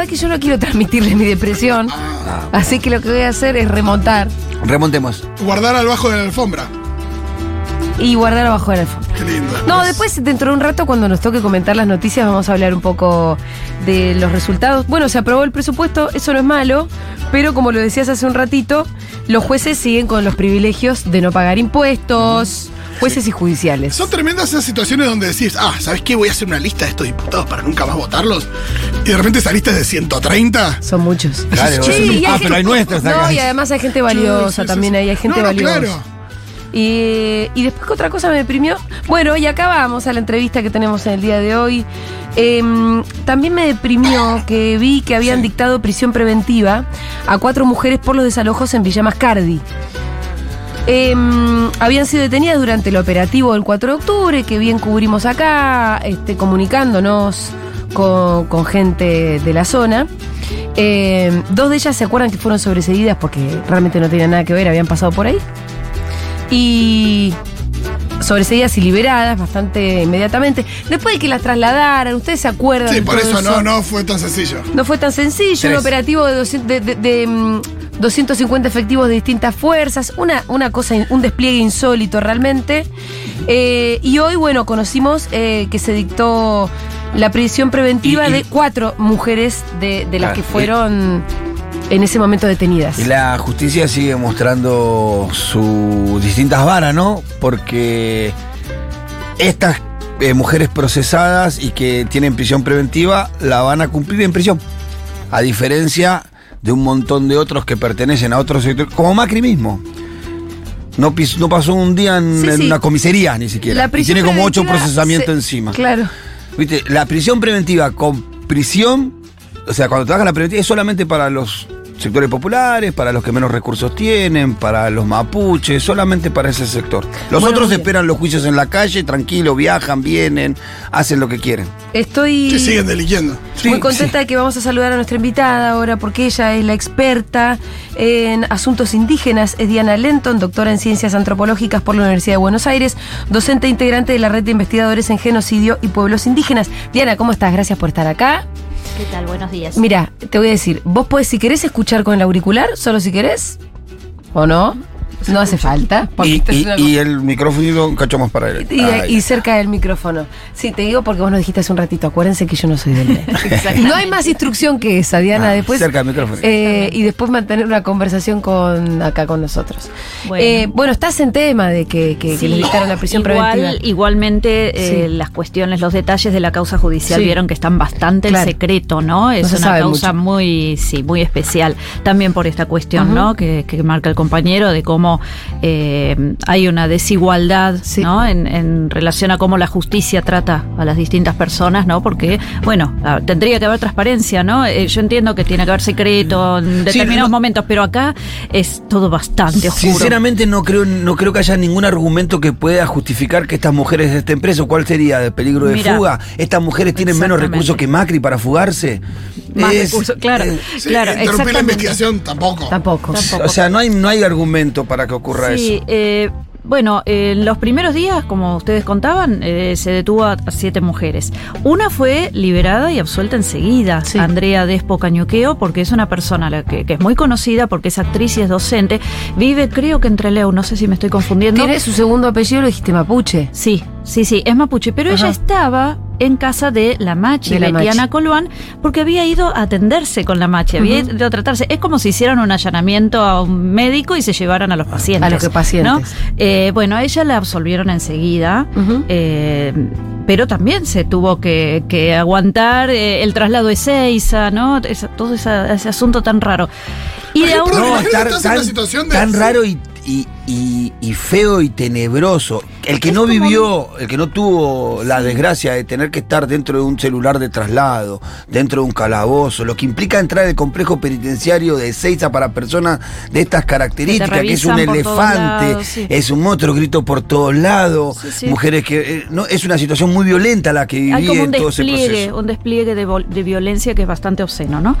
verdad que yo no quiero transmitirle mi depresión. Así que lo que voy a hacer es remontar Remontemos. Guardar al bajo de la alfombra. y guardar abajo de la alfombra. Qué lindo. No, después, dentro de un rato, cuando nos toque comentar las noticias, vamos a hablar un poco de los resultados. Bueno, se aprobó el presupuesto, eso no es malo, pero como lo decías hace un ratito, los jueces siguen con los privilegios de no pagar impuestos, jueces y judiciales. Son tremendas esas situaciones donde decís, ah, ¿sabes qué? Voy a hacer una lista de estos diputados para nunca más votarlos. Y de repente esa lista es de 130. Son muchos. Claro, Sí, y ah, hay pero hay nuestras acá. No, y además hay gente valiosa Sí, sí, sí, también sí. ahí, hay gente No, no, valiosa. claro. Y, y después, ¿qué otra cosa me deprimió? Bueno, y acá vamos a la entrevista que tenemos en el día de hoy. Em, también me deprimió que vi que habían dictado prisión preventiva a cuatro mujeres por los desalojos en Villa Mascardi. Em, habían sido detenidas durante el operativo del 4 de octubre, que bien cubrimos acá, este, comunicándonos con, con gente de la zona. Em, dos de ellas se acuerdan que fueron sobreseídas porque realmente no tenían nada que ver, habían pasado por ahí. Y sobreseídas y liberadas bastante inmediatamente. Después de que las trasladaran, ¿ustedes se acuerdan? Sí, por eso no, no fue tan sencillo. no fue tan sencillo, un operativo de, 200 de- de- de, mm, 250 efectivos de distintas fuerzas, una, una cosa, un despliegue insólito realmente. Eh, y hoy, bueno, conocimos eh, que se dictó la prisión preventiva Y- y- de cuatro mujeres de, de las Ah, que y- fueron en ese momento detenidas. Y la justicia sigue mostrando sus distintas varas, ¿no? Porque estas eh, mujeres procesadas y que tienen prisión preventiva la van a cumplir en prisión. A diferencia de un montón de otros que pertenecen a otros sectores, como Macri mismo. No, pis- no pasó un día en, Sí, en sí. una comisaría ni siquiera. La Y tiene como ocho procesamientos se- encima. Claro. ¿Viste? La prisión preventiva con prisión, o sea, cuando trabajas la preventiva es solamente para los sectores populares, para los que menos recursos tienen, para los mapuches, solamente para ese sector. Los Bueno, otros bien. esperan los juicios en la calle, tranquilo, viajan, vienen, hacen lo que quieren. Estoy. Que siguen delinquiendo. Muy Sí, contenta de que vamos a saludar a nuestra invitada ahora porque ella es la experta en asuntos indígenas. Es Diana Lenton, doctora en ciencias antropológicas por la Universidad de Buenos Aires, docente integrante de la red de investigadores en genocidio y pueblos indígenas. Diana, ¿cómo estás? Gracias por estar acá. ¿Qué tal? Buenos días. Mira, te voy a decir, vos podés, si querés, escuchar con el auricular, solo si querés, o no. No hace falta. Y, el micrófono un cacho más para él. y, y cerca del micrófono. Sí, te digo porque vos nos dijiste hace un ratito, acuérdense que yo no soy del medio. no hay más instrucción que esa, Diana. Ah, después, cerca del micrófono. eh, y después mantener una conversación con acá con nosotros. Bueno. Eh, bueno estás en tema de que, que, que Sí, les dictaron la prisión igual, preventiva. Igualmente, eh, Sí. las cuestiones, los detalles de la causa judicial Sí. vieron que están bastante Claro. en secreto, ¿no? Es se una sabe causa mucho. muy, sí, muy especial. También por esta cuestión. ¿no? Que, que marca el compañero de cómo eh, hay una desigualdad, Sí. ¿no? En, en relación a cómo la justicia trata a las distintas personas, ¿no? Porque, bueno, ah, tendría que haber transparencia, ¿no? Eh, yo entiendo que tiene que haber secreto en determinados no- momentos, pero acá es todo bastante oscuro. Sinceramente no creo, no creo que haya ningún argumento que pueda justificar que estas mujeres estén presas. ¿Cuál sería? ¿De peligro de Mira, fuga? ¿Estas mujeres tienen menos recursos que Macri para fugarse? Más Es- recursos, claro. eh, Sí, claro, interrumpir la investigación tampoco. Tampoco. Tampoco. o sea, no hay, no hay argumento para que ocurra Sí, eso. eh, bueno, en los primeros días, como ustedes contaban, eh, se detuvo a, a siete mujeres. Una fue liberada y absuelta enseguida, Sí. Andrea Despo Cañuqueo, porque es una persona la que, que es muy conocida, porque es actriz y es docente. Vive, creo que entre Leo, no sé si me estoy confundiendo. Tiene su segundo apellido, lo dijiste mapuche. Sí, sí, sí, es mapuche, pero Ajá. ella estaba en casa de la Machi, De la Machi. Coluán, porque había ido a atenderse con la Machi, había Ujú. ido a tratarse. Es como si hicieran un allanamiento a un médico y se llevaran a los pacientes. A los que pacientes. ¿no? Eh, bueno, a ella la absolvieron enseguida. Eh, pero también se tuvo que, que aguantar eh, el traslado de Seiza, ¿no? Esa- todo esa- ese asunto tan raro. Y de aún- No, imagínate tan, tan- situación de- tan raro y, y- y- y feo y tenebroso. El que no vivió, el que no tuvo la desgracia de tener que estar dentro de un celular de traslado, dentro de un calabozo, lo que implica entrar al complejo penitenciario de Seiza para personas de estas características, que es un elefante, lados, sí. es un monstruo, grito por todos lados, Sí, sí. mujeres que... eh, no, es una situación muy violenta la que hay viví en todo ese proceso. un despliegue de, de violencia que es bastante obsceno, ¿no?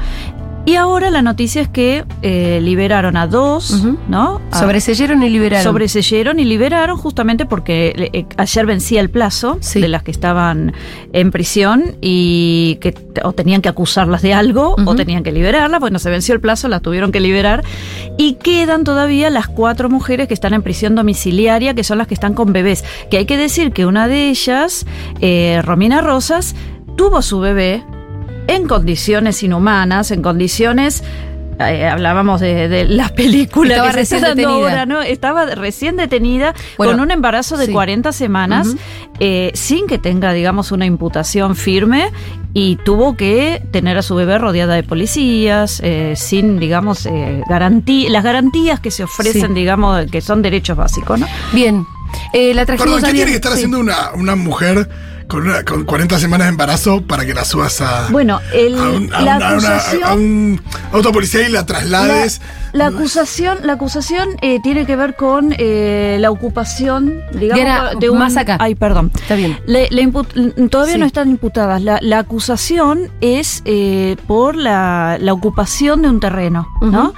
Y ahora la noticia es que eh, liberaron a dos. ¿no? A- Sobreseyeron y liberaron. Sobreseyeron y liberaron justamente porque eh, ayer vencía el plazo Sí. de las que estaban en prisión y que o tenían que acusarlas de algo o tenían que liberarlas. Bueno, se venció el plazo, las tuvieron que liberar y quedan todavía las cuatro mujeres que están en prisión domiciliaria, que son las que están con bebés. Que hay que decir que una de ellas, eh, Romina Rosas, tuvo su bebé en condiciones inhumanas, en condiciones eh, hablábamos de, de las películas Estaba que se recién están dando detenida. ahora, ¿no? Estaba recién detenida Bueno, con un embarazo de sí. 40 semanas, eh, sin que tenga, digamos, una imputación firme y tuvo que tener a su bebé rodeada de policías, eh, sin, digamos, eh, garantí- las garantías que se ofrecen, Sí. digamos, que son derechos básicos, ¿no? Bien. Eh, la Perdón, ¿qué a tiene que estar sí. haciendo una, una mujer con, una- con 40 semanas de embarazo para que la subas a, Bueno, el- a, un, a la una- a acusación- a un autopolicía y la traslades? La, la acusación, la acusación eh, tiene que ver con eh, la ocupación, digamos, de un más acá. Ay, perdón. Está bien. Le- le imput- todavía Sí. no están imputadas. La, la acusación es eh, por la, la ocupación de un terreno, ¿no?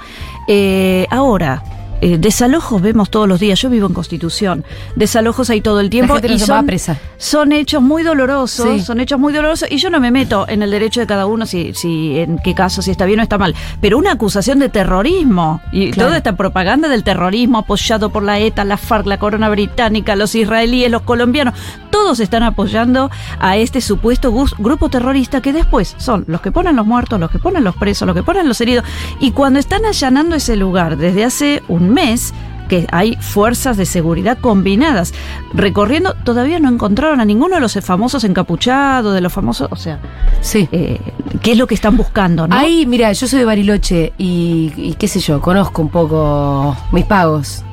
Eh, ahora. Eh, desalojos vemos todos los días. Yo vivo en Constitución. Desalojos hay todo el tiempo. La gente no y son, presa. son hechos muy dolorosos. Sí. Son hechos muy dolorosos. Y yo no me meto en el derecho de cada uno, si, si en qué caso, si está bien o está mal. Pero una acusación de terrorismo. Y Claro. toda esta propaganda del terrorismo apoyado por la ETA, la FARC, la Corona Británica, los israelíes, los colombianos. Todos están apoyando a este supuesto grupo terrorista que después son los que ponen los muertos, los que ponen los presos, los que ponen los heridos. Y cuando están allanando ese lugar desde hace un mes, que hay fuerzas de seguridad combinadas recorriendo, todavía no encontraron a ninguno de los famosos encapuchados, de los famosos, o sea, Sí. eh, ¿qué es lo que están buscando? ¿no? Ahí, mira, yo soy de Bariloche y, y qué sé yo, conozco un poco mis pagos.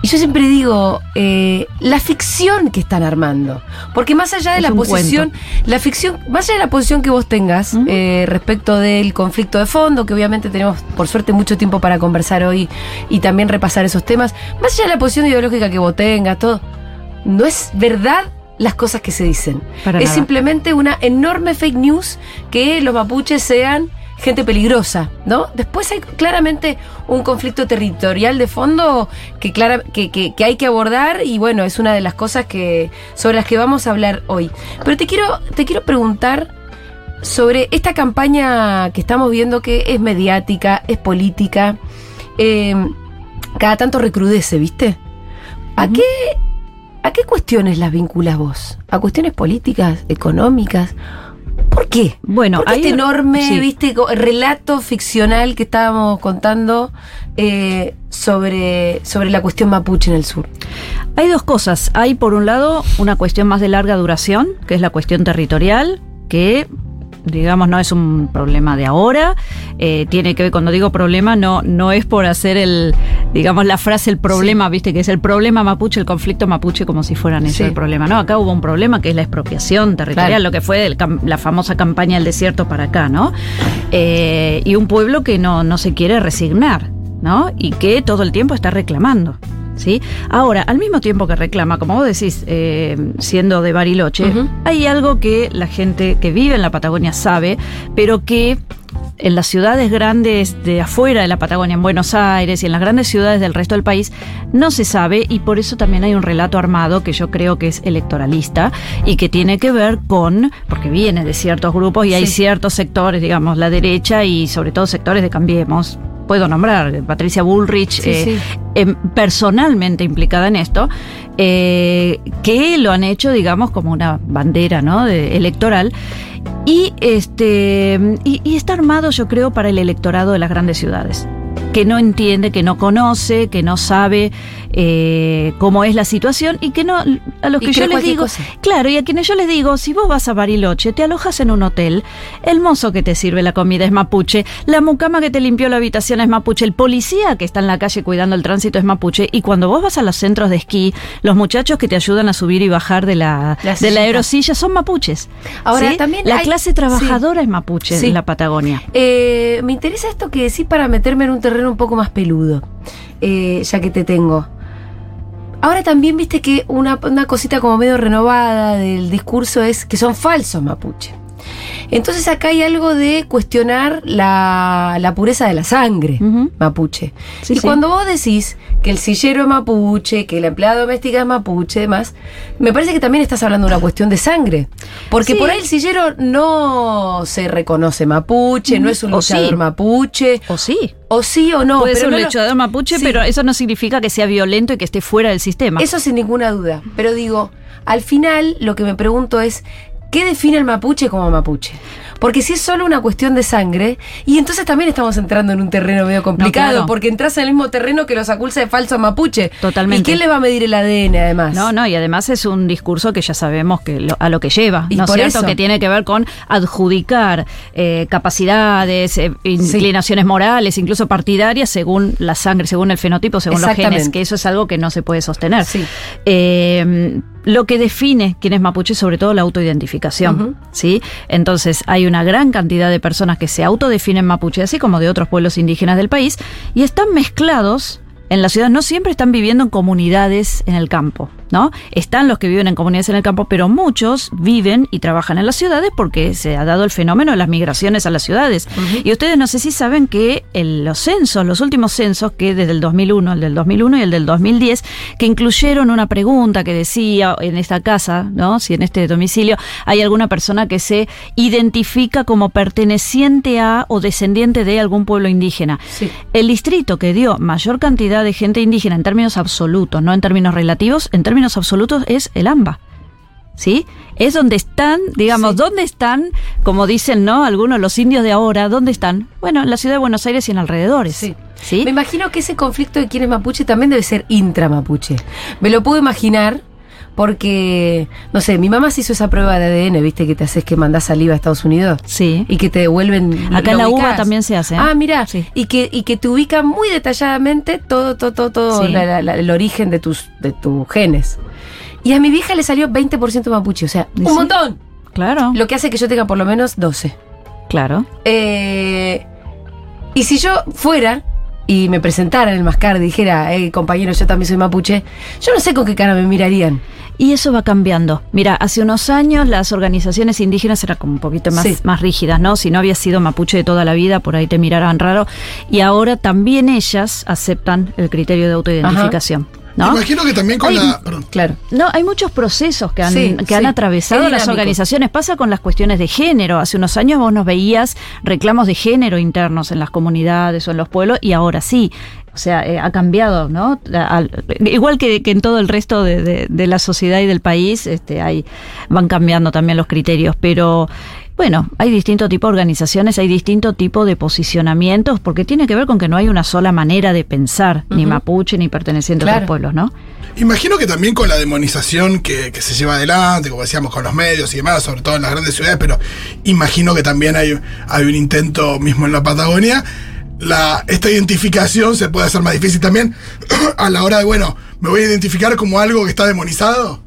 Y yo siempre digo, eh, la ficción que están armando. Porque más allá de Es la posición, la ficción, más allá de la posición que vos tengas eh, respecto del conflicto de fondo, que obviamente tenemos por suerte mucho tiempo para conversar hoy y también repasar esos temas, más allá de la posición ideológica que vos tengas, todo, no es verdad las cosas que se dicen. Para es nada. simplemente una enorme fake news que los mapuches sean gente peligrosa, ¿no? Después hay claramente un conflicto territorial de fondo que, clara, que, que- que hay que abordar y bueno, es una de las cosas que sobre las que vamos a hablar hoy. Pero te quiero, te quiero preguntar sobre esta campaña que estamos viendo que es mediática, es política, eh, cada tanto recrudece, ¿viste? ¿A qué ¿A qué cuestiones las vinculas vos? ¿A cuestiones políticas, económicas? ¿Por qué? Bueno, ¿Por qué hay- este enorme, sí. viste, co- relato ficcional que estábamos contando eh, sobre, sobre la cuestión mapuche en el sur? Hay dos cosas. Hay, por un lado, una cuestión más de larga duración, que es la cuestión territorial, que digamos no es un problema de ahora. Eh, tiene que ver cuando digo problema no no es por hacer el digamos la frase el problema viste que es el problema mapuche el conflicto mapuche como si fueran eso Sí. el problema. No acá hubo un problema que es la expropiación territorial Claro. lo que fue el la famosa campaña del desierto para acá no Eh, y un pueblo que no no se quiere resignar no y que todo el tiempo está reclamando ¿Sí? Ahora, al mismo tiempo que reclama, como vos decís, eh, siendo de Bariloche, hay algo que la gente que vive en la Patagonia sabe, pero que en las ciudades grandes de afuera de la Patagonia, en Buenos Aires y en las grandes ciudades del resto del país, no se sabe y por eso también hay un relato armado que yo creo que es electoralista y que tiene que ver con, porque viene de ciertos grupos y hay ciertos sectores, digamos, la derecha y sobre todo sectores de Cambiemos. Puedo nombrar Patricia Bullrich, Sí, eh, sí. em, personalmente implicada en esto, eh, que lo han hecho, digamos, como una bandera ¿no? de- electoral. Y, este, y, y está armado, yo creo, para el electorado de las grandes ciudades que no entiende, que no conoce, que no sabe eh, cómo es la situación y que no a los que yo les digo, cosa. claro, y a quienes yo les digo, si vos vas a Bariloche, te alojas en un hotel, el mozo que te sirve la comida es mapuche, la mucama que te limpió la habitación es mapuche, el policía que está en la calle cuidando el tránsito es mapuche y cuando vos vas a los centros de esquí, los muchachos que te ayudan a subir y bajar de la La de la aerosilla son mapuches. Ahora, ¿sí? también la hay- clase trabajadora es mapuche Sí. en la Patagonia. Eh, me interesa esto que decís para meterme en un terreno un poco más peludo, eh, ya que te tengo. Ahora también viste que una, una cosita como medio renovada del discurso es que son falsos mapuche. Entonces acá hay algo de cuestionar la, la pureza de la sangre mapuche. Sí, y sí. cuando vos decís que el sillero es mapuche, que la empleada doméstica es mapuche, demás, me parece que también estás hablando de una cuestión de sangre. Porque Sí. por ahí el sillero no se reconoce mapuche, no es un luchador mapuche, O sí. o sí o no. Puede pero ser un no lo- luchador mapuche, pero eso no significa que sea violento y que esté fuera del sistema. Eso sin ninguna duda. Pero digo, al final lo que me pregunto es, ¿qué define el mapuche como mapuche? Porque si es solo una cuestión de sangre, y entonces también estamos entrando en un terreno medio complicado, claro. porque entras en el mismo terreno que los acusa de falso mapuche. Totalmente. ¿Y quién le va a medir el ADN además? No, no, y además es un discurso que ya sabemos que lo- a lo que lleva, Y ¿no es cierto? eso. Que tiene que ver con adjudicar eh, capacidades, eh, inclinaciones morales, incluso partidarias, según la sangre, según el fenotipo, según los genes, que eso es algo que no se puede sostener. Sí. Eh, lo que define quién es mapuche es sobre todo la autoidentificación. ¿sí? Entonces hay una gran cantidad de personas que se autodefinen mapuche, así como de otros pueblos indígenas del país, y están mezclados en la ciudad, no siempre están viviendo en comunidades en el campo, ¿no? Están los que viven en comunidades en el campo, pero muchos viven y trabajan en las ciudades porque se ha dado el fenómeno de las migraciones a las ciudades. Y ustedes no sé si saben que los censos, los últimos censos, que desde el 2001, el del 2001 y el del 2010, que incluyeron una pregunta que decía en esta casa, ¿no? Si en este domicilio hay alguna persona que se identifica como perteneciente a o descendiente de algún pueblo indígena. Sí. El distrito que dio mayor cantidad de gente indígena en términos absolutos, no en términos relativos, en términos absolutos es el AMBA. ¿Sí? Es donde están, digamos, Sí. ¿dónde están, como dicen, ¿no? Algunos, los indios de ahora, ¿dónde están? Bueno, en la ciudad de Buenos Aires y en alrededores. Sí. ¿Sí? Me imagino que ese conflicto de quién es mapuche también debe ser intramapuche. Me lo puedo imaginar porque, no sé, mi mamá se hizo esa prueba de ADN, viste, que te haces que mandás saliva a Estados Unidos. Sí. Y que te devuelven. Acá en la ubicás. uva también se hace, ¿eh? Ah, mira. Sí. Y, que, y que te ubica muy detalladamente todo, todo, todo, todo Sí. la- la- la- el origen de tus, de tus genes. Y a mi vieja le salió 20% mapuche, o sea, ¿Y un sí? montón. Claro, Lo que hace que yo tenga por lo menos 12. claro. Eh, y si yo fuera y me presentara en el Mascar y dijera, eh, compañero, yo también soy mapuche, yo no sé con qué cara me mirarían. Y eso va cambiando. Mira, hace unos años las organizaciones indígenas eran como un poquito más, Sí. más rígidas, ¿no? Si no habías sido mapuche de toda la vida, por ahí te miraran raro. Y ahora también ellas aceptan el criterio de autoidentificación, ¿no? Imagino que también con Hay- la. Perdón. Claro. No, hay muchos procesos que han, Sí, que han atravesado Es las organizaciones. Pasa con las cuestiones de género. Hace unos años vos nos veías reclamos de género internos en las comunidades o en los pueblos y ahora sí. O sea, eh, ha cambiado, ¿no? Al- igual que, que en todo el resto de, de- de la sociedad y del país, este, hay, van cambiando también los criterios. Pero bueno, hay distinto tipo de organizaciones, hay distinto tipo de posicionamientos, porque tiene que ver con que no hay una sola manera de pensar, ni mapuche ni perteneciente a otros pueblos, ¿no? Imagino que también con la demonización que, que se lleva adelante, como decíamos, con los medios y demás, sobre todo en las grandes ciudades, pero imagino que también hay, hay un intento mismo en la Patagonia. La, esta identificación se puede hacer más difícil también a la hora de, bueno, me voy a identificar como algo que está demonizado.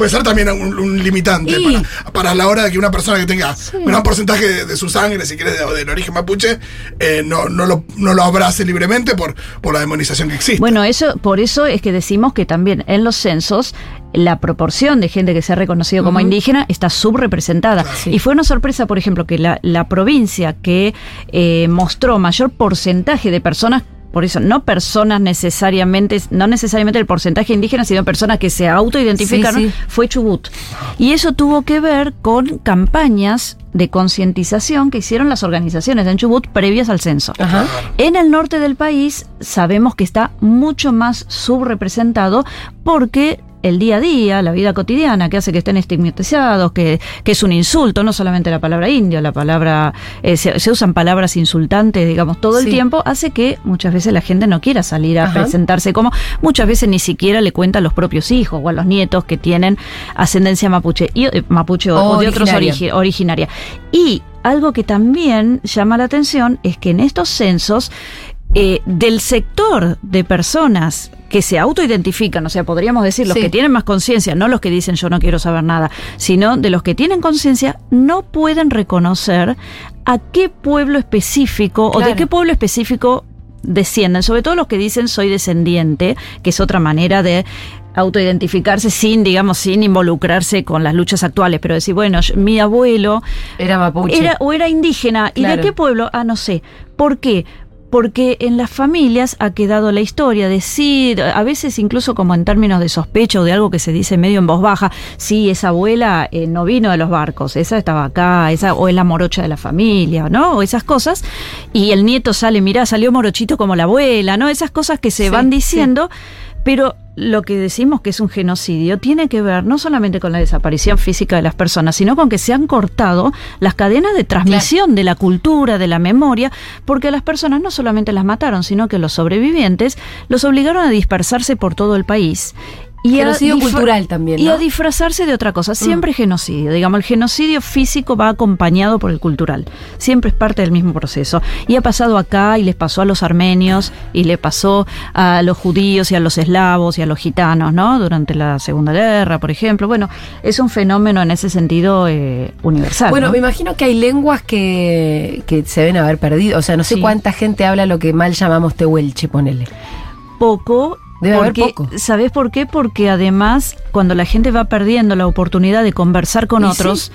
Puede ser también un, un limitante Y- para, para la hora de que una persona que tenga un gran porcentaje de, de su sangre, si quieres, de- del origen mapuche, eh, no, no, lo, no lo abrace libremente por, por la demonización que existe. Bueno, eso, por eso es que decimos que también en los censos la proporción de gente que se ha reconocido como indígena está subrepresentada. Sí. Y fue una sorpresa, por ejemplo, que la, la provincia que eh, mostró mayor porcentaje de personas por eso, no personas necesariamente, no necesariamente el porcentaje indígena, sino personas que se autoidentificaron, Sí, sí. fue Chubut. Y eso tuvo que ver con campañas de concientización que hicieron las organizaciones en Chubut previas al censo. Ajá. En el norte del país sabemos que está mucho más subrepresentado porque el día a día, la vida cotidiana, que hace que estén estigmatizados, que, que es un insulto, no solamente la palabra indio, la palabra, eh, se, se usan palabras insultantes, digamos, todo el tiempo, hace que muchas veces la gente no quiera salir a Ajá. presentarse como, muchas veces ni siquiera le cuenta a los propios hijos o a los nietos que tienen ascendencia mapuche, y, eh, mapuche o, o de otros origi- originaria. Y algo que también llama la atención es que en estos censos, eh, del sector de personas que se autoidentifican, o sea, podríamos decir los Sí. que tienen más conciencia, no los que dicen yo no quiero saber nada, sino de los que tienen conciencia, no pueden reconocer a qué pueblo específico o de qué pueblo específico descienden, sobre todo los que dicen soy descendiente, que es otra manera de autoidentificarse sin, digamos, sin involucrarse con las luchas actuales, pero decir, bueno, yo- mi abuelo Era mapuche. era o era indígena, ¿y de qué pueblo? Ah, no sé. ¿Por qué? Porque en las familias ha quedado la historia de sí, a veces incluso como en términos de sospecho o de algo que se dice medio en voz baja, sí, esa abuela eh, no vino de los barcos, esa estaba acá, esa o es la morocha de la familia, ¿no? O esas cosas. Y el nieto sale, mirá, salió morochito como la abuela, ¿no? Esas cosas que se Sí, van sí. Pero lo que decimos que es un genocidio tiene que ver no solamente con la desaparición física de las personas, sino con que se han cortado las cadenas de transmisión de la cultura, de la memoria, porque a las personas no solamente las mataron, sino que los sobrevivientes los obligaron a dispersarse por todo el país. Y a Genocidio cultural también, Y a disfrazarse de otra cosa. Siempre genocidio. Digamos, el genocidio físico va acompañado por el cultural. Siempre es parte del mismo proceso. Y ha pasado acá y les pasó a los armenios y le pasó a los judíos y a los eslavos y a los gitanos, ¿no? Durante la Segunda Guerra, por ejemplo. Bueno, es un fenómeno en ese sentido eh, universal. Bueno, ¿no? me imagino que hay lenguas que, que se deben haber perdido. O sea, no sé Sí. cuánta gente habla lo que mal llamamos tehuelche, ponele. poco. Debe haber porque, poco. ¿Sabés por qué? Porque además, cuando la gente va perdiendo la oportunidad de conversar con Y otros,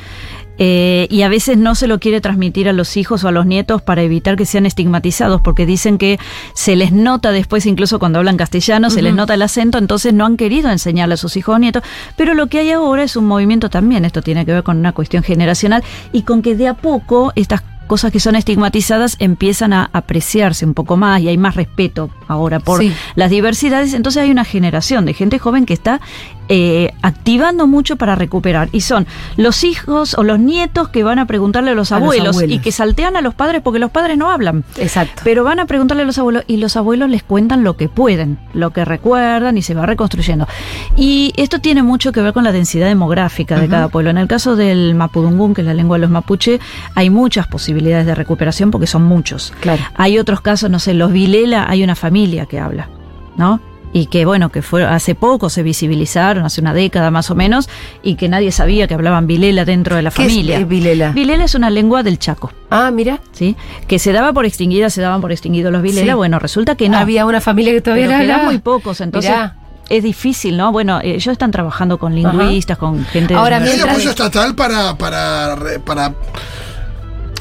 eh, y a veces no se lo quiere transmitir a los hijos o a los nietos para evitar que sean estigmatizados, porque dicen que se les nota después, incluso cuando hablan castellano, se les nota el acento, entonces no han querido enseñarle a sus hijos o nietos. Pero lo que hay ahora es un movimiento también, esto tiene que ver con una cuestión generacional, y con que de a poco estas cosas que son estigmatizadas empiezan a apreciarse un poco más y hay más respeto ahora por Sí. las diversidades, entonces hay una generación de gente joven que está eh, activando mucho para recuperar. Y son los hijos o los nietos que van a preguntarle a los, A los abuelos, y que saltean a los padres porque los padres no hablan. Exacto. Pero van a preguntarle a los abuelos y los abuelos les cuentan lo que pueden, lo que recuerdan y se va reconstruyendo. Y esto tiene mucho que ver con la densidad demográfica de cada pueblo. En el caso del mapudungún, que es la lengua de los mapuche, hay muchas posibilidades de recuperación porque son muchos. Claro. Hay otros casos, no sé, los Vilela, hay una familia que habla, ¿no? Y que bueno, que fue hace poco se visibilizaron, hace una década más o menos, y que nadie sabía que hablaban Vilela dentro de la ¿Qué es, familia. eh, Vilela? Vilela es una lengua del Chaco. Ah, mira. ¿Sí? Que se daba por extinguida, se daban por extinguidos los Vilela. Sí. Bueno, resulta que no. Había una familia que todavía pero hablaba. muy pocos, entonces Mirá. es difícil, ¿no? Bueno, eh, ellos están trabajando con lingüistas, con gente. de- Ahora, ¿Hay Mientras- apoyo estatal para, para, para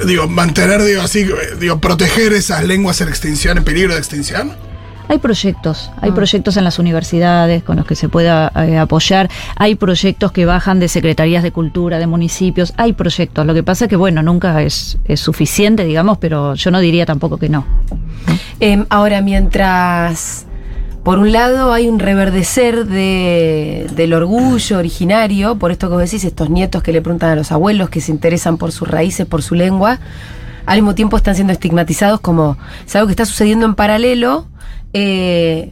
digo, mantener, digo, así, digo, proteger esas lenguas en extinción, en peligro de extinción? Hay proyectos, hay Ah. proyectos en las universidades con los que se pueda eh, apoyar, hay proyectos que bajan de secretarías de cultura, de municipios, hay proyectos. Lo que pasa es que, bueno, nunca es, es suficiente, digamos, pero yo no diría tampoco que no. Em, ahora, mientras por un lado hay un reverdecer de, del orgullo originario, por esto que vos decís, estos nietos que le preguntan a los abuelos, que se interesan por sus raíces, por su lengua, al mismo tiempo están siendo estigmatizados como es algo que está sucediendo en paralelo. Eh,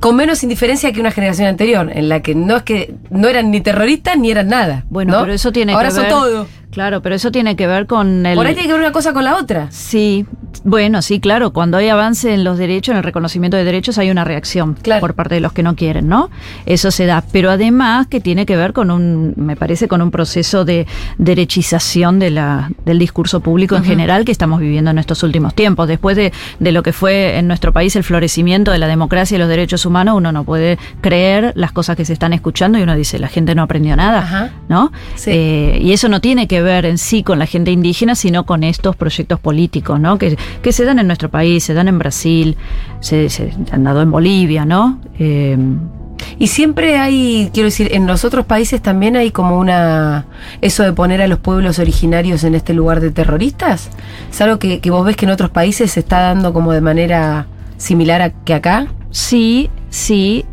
con menos indiferencia que una generación anterior, en la que no es que no eran ni terroristas ni eran nada. Bueno, ¿no? pero eso tiene Ahora que son ver. todo. Claro, pero eso tiene que ver con el. Por ahí tiene que ver una cosa con la otra. Sí, bueno, sí, claro, cuando hay avance en los derechos, en el reconocimiento de derechos, hay una reacción Claro. por parte de los que no quieren, ¿no? Eso se da, pero además que tiene que ver con un, me parece, con un proceso de derechización de la, del discurso público en general que estamos viviendo en estos últimos tiempos. Después de, de lo que fue en nuestro país el florecimiento de la democracia y los derechos humanos, uno no puede creer las cosas que se están escuchando y uno dice, la gente no aprendió nada, Ajá. ¿no? Sí. Eh, y eso no tiene que ver en sí con la gente indígena, sino con estos proyectos políticos, ¿no? Que, que se dan en nuestro país, se dan en Brasil, se, se han dado en Bolivia, ¿no? Eh, Y siempre hay, quiero decir, en los otros países también hay como una. Eso de poner a los pueblos originarios en este lugar de terroristas. ¿Es algo que, que vos ves que en otros países se está dando como de manera similar a que acá? sí, sí.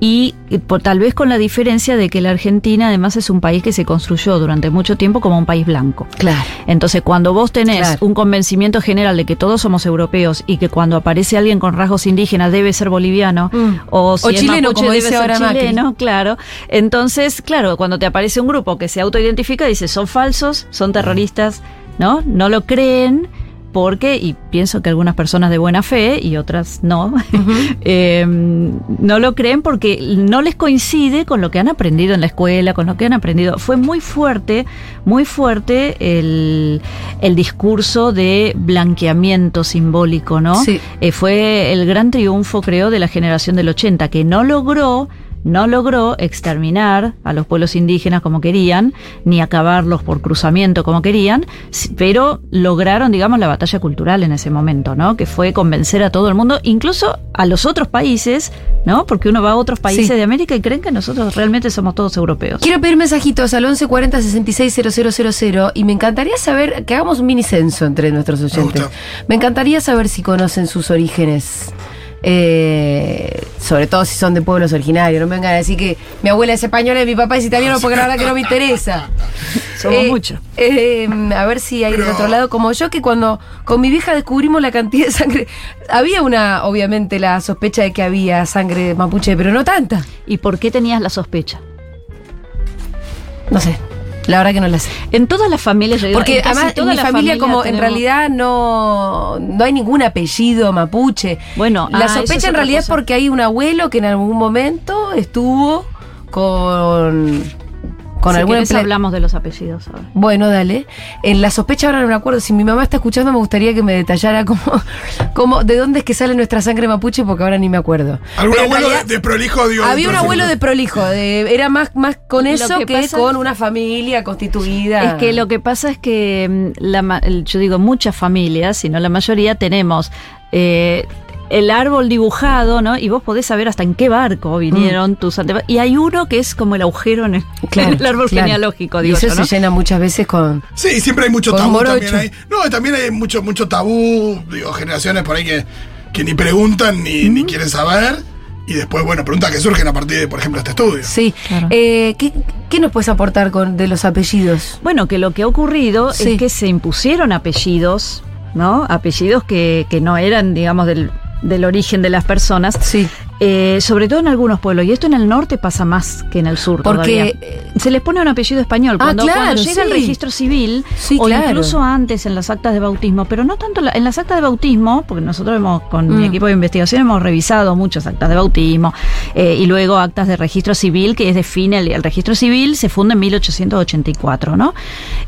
Y eh, por, tal vez con la diferencia de que la Argentina además es un país que se construyó durante mucho tiempo como un país blanco. Claro. Entonces, cuando vos tenés Claro. un convencimiento general de que todos somos europeos y que cuando aparece alguien con rasgos indígenas debe ser boliviano Mm. o, si O es chileno, mapuche, como debe dice ser ahora Macri. chileno, claro. Entonces, claro, cuando te aparece un grupo que se autoidentifica, dice, son falsos, son terroristas, ¿no? No lo creen. Porque, y pienso que algunas personas de buena fe y otras no, eh, no lo creen porque no les coincide con lo que han aprendido en la escuela, con lo que han aprendido. Fue muy fuerte, muy fuerte el, el discurso de blanqueamiento simbólico, ¿no? Sí. Eh, fue el gran triunfo, creo, de la generación del 80, que no logró no logró exterminar a los pueblos indígenas como querían, ni acabarlos por cruzamiento como querían, pero lograron, digamos, la batalla cultural en ese momento, ¿no? Que fue convencer a todo el mundo, incluso a los otros países, ¿no? Porque uno va a otros países Sí. de América y creen que nosotros realmente somos todos europeos. Quiero pedir mensajitos al 1140 660000 y me encantaría saber que hagamos un mini censo entre nuestros oyentes. Me encantaría saber si conocen sus orígenes. Eh, sobre todo si son de pueblos originarios. No me vengan a decir que mi abuela es española y mi papá es italiano porque la verdad que no me interesa. Somos Eh, muchos. eh, a ver si hay del otro lado como yo, que cuando con mi vieja descubrimos la cantidad de sangre. Había una, obviamente, la sospecha de que había sangre mapuche, pero no tanta. ¿Y por qué tenías la sospecha? No sé. La verdad que no la sé. En todas las familias, yo digo, Porque en casi además en todas mi familia familias como en realidad no, no hay ningún apellido mapuche. Bueno, la ah, sospecha en realidad es porque hay un abuelo que en algún momento estuvo con con si hablamos de los apellidos ahora. Bueno, dale. En la sospecha ahora no me acuerdo. Si mi mamá está escuchando, me gustaría que me detallara cómo, cómo de dónde es que sale nuestra sangre mapuche, porque ahora ni me acuerdo. ¿Algún Pero abuelo realidad- de, de prolijo, digo? había un abuelo de prolijo, de- era más, más con Lo eso que que, pasa- con una familia constituida. Es que lo que pasa es que mm, la yo digo muchas familias, si no la mayoría, tenemos eh, el árbol dibujado, ¿no? Y vos podés saber hasta en qué barco vinieron tus antepasados. Y hay uno que es como el agujero en el, Claro, en el árbol claro. genealógico, Y digo eso yo, ¿no? se llena muchas veces con. Sí, siempre hay mucho tabú también ahí. No, y también hay mucho, mucho tabú, digo, generaciones por ahí que, que ni preguntan ni, ni quieren saber. Y después, bueno, preguntas que surgen a partir de, por ejemplo, este estudio. Sí. Claro. Eh, ¿qué, qué nos puedes aportar con, de los apellidos? Bueno, que lo que ha ocurrido Sí. es que se impusieron apellidos, ¿no? Apellidos que, que no eran, digamos, del, del origen de las personas. Sí. Eh, sobre todo en algunos pueblos, y esto en el norte pasa más que en el sur. Porque, todavía. se les pone un apellido español. Ah, Cuando, claro, cuando llega el registro civil, Sí, o claro. incluso antes en las actas de bautismo, pero no tanto la- en las actas de bautismo, porque nosotros hemos, con mi Mm. equipo de investigación hemos revisado muchas actas de bautismo, eh, y luego actas de registro civil, que es define el, el registro civil, se funda en 1884, ¿no?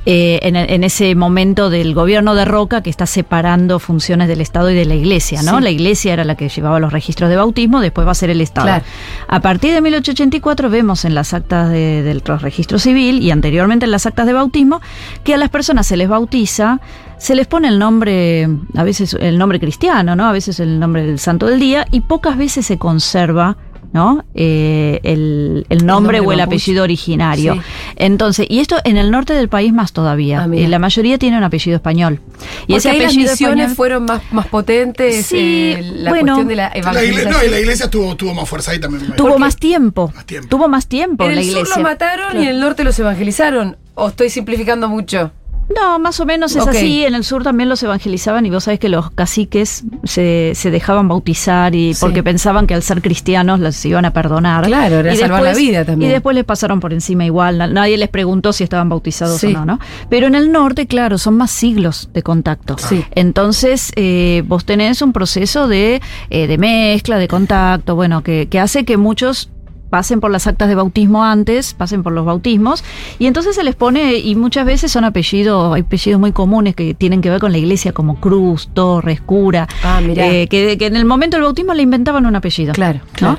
Eh, en, en ese momento del gobierno de Roca que está separando funciones del Estado y de la Iglesia, ¿no? Sí. La Iglesia era la que llevaba los registros de bautismo, después va a ser el Estado. Claro. A partir de 1884 vemos en las actas de- del registro civil y anteriormente en las actas de bautismo que a las personas se les bautiza, se les pone el nombre, a veces el nombre cristiano, ¿no? A veces el nombre del santo del día y pocas veces se conserva. ¿No? Eh, el, el nombre nombre o el mapuche. apellido originario. Sí. Entonces, y esto en el norte del país más todavía. Ah. Eh, la mayoría tiene un apellido español. Y ese ahí las apellido misiones español- fueron más, más potentes. Sí, eh, la bueno. cuestión de la evangelización. no, y la iglesia tuvo, tuvo más fuerza ahí también. tuvo más tiempo, Más tiempo. Tuvo más tiempo en la el iglesia. sur los mataron y en el norte los evangelizaron. ¿O estoy simplificando mucho? No, más o menos es así. En el sur también los evangelizaban y vos sabés que los caciques se, se dejaban bautizar y Sí. porque pensaban que al ser cristianos los iban a perdonar. Claro, era y salvar la vida también. Y después les pasaron por encima igual. Na- Nadie les preguntó si estaban bautizados Sí. o no, ¿no? Pero en el norte, claro, son más siglos de contacto. Sí. Entonces, eh, vos tenés un proceso de, eh, de mezcla, de contacto, bueno, que, que hace que muchos pasen por las actas de bautismo antes, pasen por los bautismos, y entonces se les pone, y muchas veces son apellidos, hay apellidos muy comunes que tienen que ver con la iglesia, como Cruz, Torres, Cura, Ah, mirá. eh, que, que en el momento del bautismo le inventaban un apellido. Claro, ¿no? claro.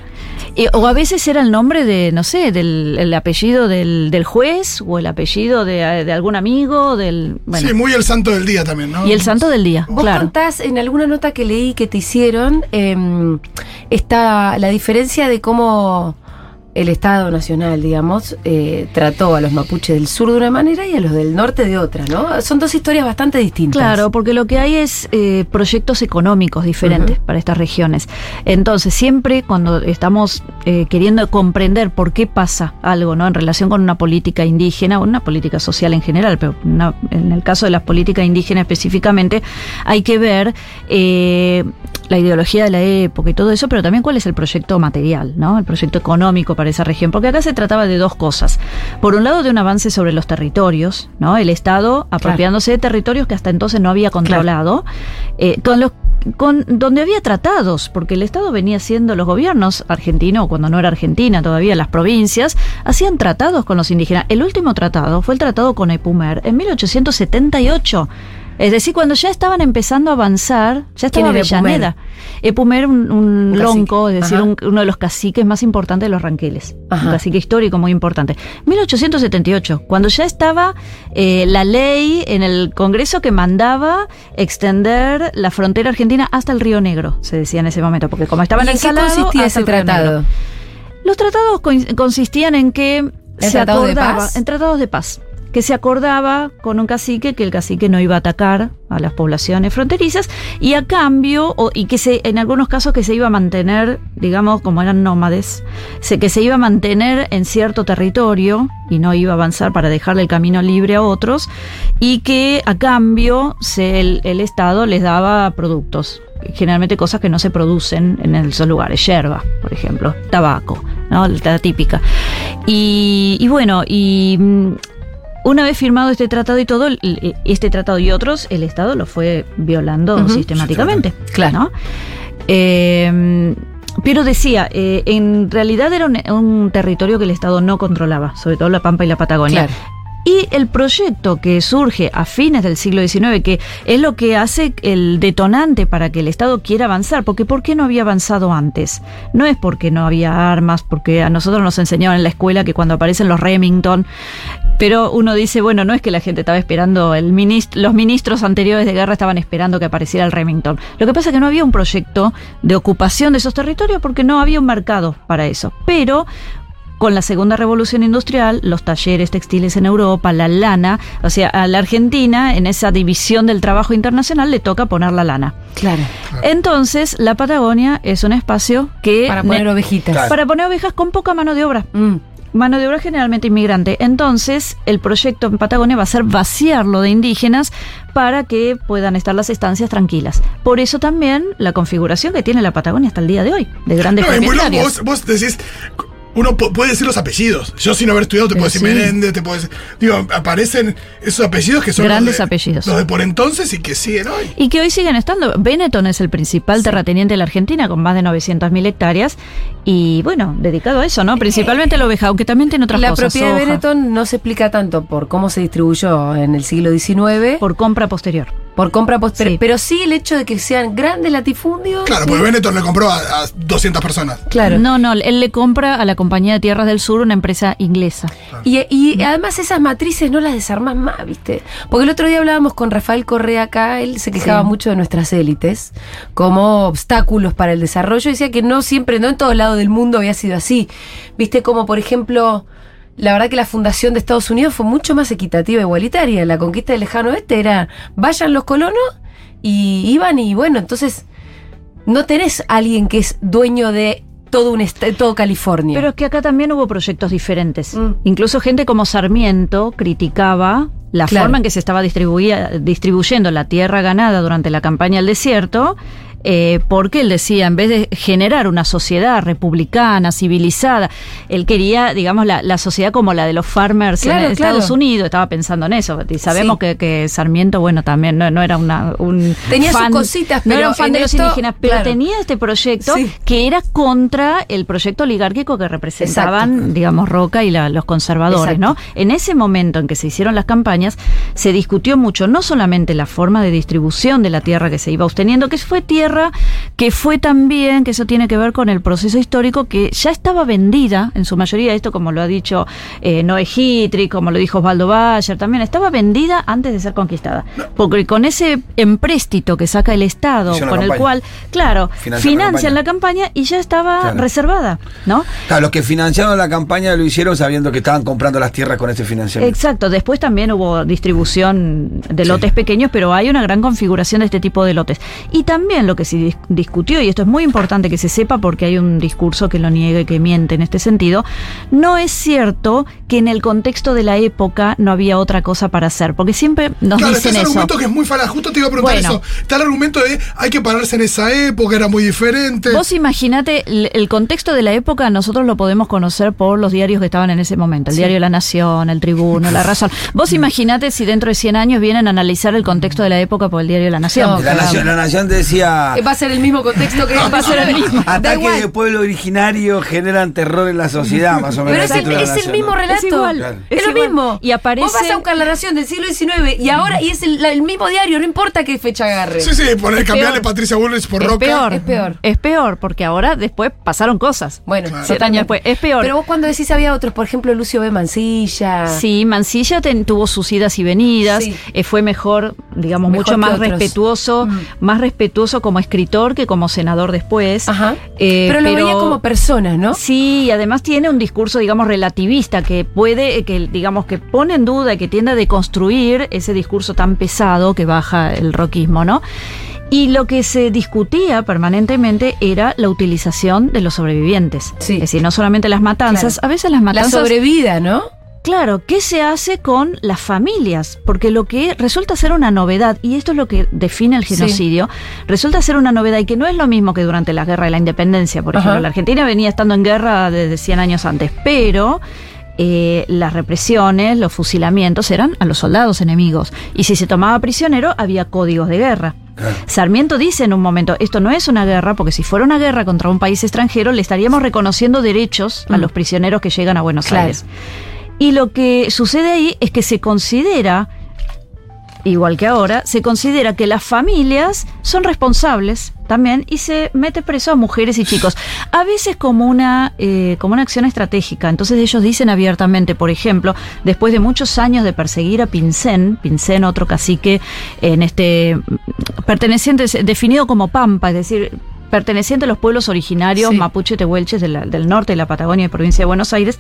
Eh, o a veces era el nombre de, no sé, del el apellido del, del juez, o el apellido de, de algún amigo, del... Bueno, Sí, muy el santo del día también, ¿no? y el santo del día, Vos claro. contás en alguna nota que leí que te hicieron em, está la diferencia de cómo el Estado Nacional, digamos, eh, trató a los mapuches del sur de una manera y a los del norte de otra, ¿no? Son dos historias bastante distintas. Claro, porque lo que hay es eh, proyectos económicos diferentes para estas regiones. Entonces, siempre cuando estamos eh, queriendo comprender por qué pasa algo, ¿no? En relación con una política indígena o una política social en general, pero una- en el caso de las políticas indígenas específicamente, hay que ver eh, la ideología de la época y todo eso, pero también cuál es el proyecto material, ¿no? El proyecto económico para esa región, porque acá se trataba de dos cosas. Por un lado, de un avance sobre los territorios, ¿no? El Estado apropiándose de territorios que hasta entonces no había controlado, eh, con los con donde había tratados, porque el Estado venía haciendo los gobiernos argentinos, cuando no era Argentina todavía, las provincias, hacían tratados con los indígenas. El último tratado fue el tratado con Epumer en 1878. Es decir, cuando ya estaban empezando a avanzar, ya estaba ¿Quién era Avellaneda. Epumer, un, un Un lonco, es decir, un- uno de los caciques más importantes de los ranqueles. Ajá. Un cacique histórico muy importante. 1878, cuando ya estaba eh, la ley en el Congreso que mandaba extender la frontera argentina hasta el Río Negro, se decía en ese momento, porque como estaba ¿Y en en el qué consistía hasta ese tratado? Los tratados consistían en que se de acordaba paz? en tratados de paz que se acordaba con un cacique que el cacique no iba a atacar a las poblaciones fronterizas y a cambio y que se en algunos casos que se iba a mantener digamos como eran nómades que se iba a mantener en cierto territorio y no iba a avanzar para dejarle el camino libre a otros y que a cambio el, Estado les daba productos generalmente cosas que no se producen en esos lugares, yerba, por ejemplo, tabaco, ¿no? La típica. Y, bueno, y una vez firmado este tratado y todo, este tratado y otros, el Estado lo fue violando sistemáticamente. Claro. ¿no? Eh, pero decía, eh, en realidad era un, un territorio que el Estado no controlaba, sobre todo la Pampa y la Patagonia. Claro. Y el proyecto que surge a fines del siglo XIX, que es lo que hace el detonante para que el Estado quiera avanzar, porque ¿por qué no había avanzado antes? No es porque no había armas, porque a nosotros nos enseñaban en la escuela que cuando aparecen los Remington, pero uno dice, bueno, no es que la gente estaba esperando, el minist- los ministros anteriores de guerra estaban esperando que apareciera el Remington. Lo que pasa es que no había un proyecto de ocupación de esos territorios porque no había un mercado para eso. Pero con la segunda revolución industrial, los talleres textiles en Europa, la lana, o sea, a la Argentina, en esa división del trabajo internacional, le toca poner la lana. Claro. Entonces, la Patagonia es un espacio que... Para poner ne- ovejitas. Claro. para poner ovejas con poca mano de obra. Mm. Mano de obra generalmente inmigrante. Entonces, el proyecto en Patagonia va a ser vaciarlo de indígenas para que puedan estar las estancias tranquilas. Por eso también la configuración que tiene la Patagonia hasta el día de hoy, de grandes No, propietarios. Vos, vos decís. Uno pu- puede decir los apellidos. Yo sin haber estudiado te puedo Eh, decir sí. Menéndez, te puedo decir. Digo, aparecen esos apellidos que son. Grandes los de- apellidos. Los de por entonces y que siguen hoy. Y que hoy siguen estando. Benetton es el principal terrateniente de la Argentina con más de 900.000 hectáreas y bueno, dedicado a eso, ¿no? Principalmente a la oveja, aunque también tiene otras La cosas. propiedad de Benetton no se explica tanto por cómo se distribuyó en el siglo XIX, por compra posterior. Compra posterior, Sí. pero sí el hecho de que sean grandes latifundios. Claro, porque Benetton le compró a, a 200 personas. Claro. No, no, él le compra a la Compañía de Tierras del Sur, una empresa inglesa. Y, y además esas matrices no las desarmas más, ¿viste? Porque el otro día hablábamos con Rafael Correa acá, él se quejaba Sí. mucho de nuestras élites como obstáculos para el desarrollo. Decía que no siempre, no en todos lados del mundo había sido así. ¿Viste? Como por ejemplo, la verdad que la fundación de Estados Unidos fue mucho más equitativa e igualitaria. La conquista del lejano oeste era, vayan los colonos y iban y bueno, entonces no tenés alguien que es dueño de todo un todo California. Pero es que acá también hubo proyectos diferentes. Mm. Incluso gente como Sarmiento criticaba la Claro. forma en que se estaba distribuyendo la tierra ganada durante la campaña al desierto. Eh, porque él decía, en vez de generar una sociedad republicana, civilizada, él quería, digamos, la, la sociedad como la de los farmers Claro, en Estados claro. Unidos, estaba pensando en eso. Y sabemos Sí. que, que Sarmiento, bueno, también no, no era una, un Tenía sus cositas, no era pero un fan de los indígenas, pero claro. tenía este proyecto Sí. que era contra el proyecto oligárquico que representaban, Exacto. digamos, Roca y la- los conservadores, Exacto. ¿no? En ese momento en que se hicieron las campañas, se discutió mucho, no solamente la forma de distribución de la tierra que se iba obteniendo, que fue tierra que fue también, que eso tiene que ver con el proceso histórico, que ya estaba vendida, en su mayoría, esto como lo ha dicho eh, Noé Hitri, como lo dijo Osvaldo Bayer, también estaba vendida antes de ser conquistada. Porque con ese empréstito que saca el Estado, con el cual, claro, Financian la campaña y ya estaba Claro. reservada, ¿no? Claro, los que financiaron la campaña lo hicieron sabiendo que estaban comprando las tierras con ese financiamiento. Exacto, después también hubo distribución de Sí. lotes pequeños, pero hay una gran configuración de este tipo de lotes. Y también lo que que se dis- discutió, y esto es muy importante que se sepa porque hay un discurso que lo niega y que miente en este sentido, no es cierto que en el contexto de la época no había otra cosa para hacer, porque siempre nos Claro, dicen ese eso. argumento que es muy falaz. Justo te iba a preguntar Bueno. eso. Está el argumento de hay que pararse en esa época, era muy diferente. Vos imaginate, el, el contexto de la época nosotros lo podemos conocer por los diarios que estaban en ese momento, el diario La Nación, el Tribuno, La Razón. Vos imaginate si dentro de 100 años vienen a analizar el contexto de la época por el diario La Nación. No, La nación, la nación decía. Eh, Va a ser el mismo contexto que Va a ser el mismo. Ataques de pueblo originario generan terror en la sociedad, más o menos. Pero es el es el mismo ¿no? relato. Es igual, Claro. Es, es lo igual. mismo. Y aparece- Vos vas a buscar la narración del siglo XIX y ahora y es el, la- el mismo diario, no importa qué fecha agarre. Sí, sí, poner, cambiarle peor. Patricia Bullrich por Es Roca. peor, Es peor. Es peor, porque ahora después pasaron cosas. Bueno, Claro. Años después. Es peor. Pero vos cuando decís había otros, por ejemplo, Lucio B. Mancilla. Sí, Mancilla ten- tuvo sus idas y venidas, Sí. eh, fue mejor, digamos, Mejor mucho más otros. respetuoso, Mm. más respetuoso como escritor que como senador después. Ajá. Eh, pero lo veía como persona, ¿no? Sí, y además tiene un discurso, digamos, relativista que puede, eh, que digamos, que pone en duda, que tiende a deconstruir ese discurso tan pesado que baja el roquismo, ¿no? Y lo que se discutía permanentemente era la utilización de los sobrevivientes. Sí. Es decir, no solamente las matanzas, Claro. a veces las La matanzas... sobrevida, ¿no? Claro, ¿qué se hace con las familias? Porque lo que resulta ser una novedad, y esto es lo que define el Sí. genocidio, resulta ser una novedad y que no es lo mismo que durante la guerra de la independencia, por Ajá. ejemplo. La Argentina venía estando en guerra desde 100 años antes, pero eh, las represiones, los fusilamientos eran a los soldados enemigos. Y si se tomaba prisionero, había códigos de guerra. Sarmiento dice en un momento, esto no es una guerra, porque si fuera una guerra contra un país extranjero, le estaríamos reconociendo derechos a Mm. los prisioneros que llegan a Buenos Claro. Aires. Y lo que sucede ahí es que se considera, igual que ahora, se considera que las familias son responsables también y se mete preso a mujeres y chicos. A veces como una, eh, como una acción estratégica. Entonces ellos dicen abiertamente, por ejemplo, después de muchos años de perseguir a Pincén, Pincén, otro cacique en este perteneciente, definido como Pampa, es decir, perteneciente a los pueblos originarios Sí. mapuche tehuelches de la- del norte de la Patagonia y provincia de Buenos Aires,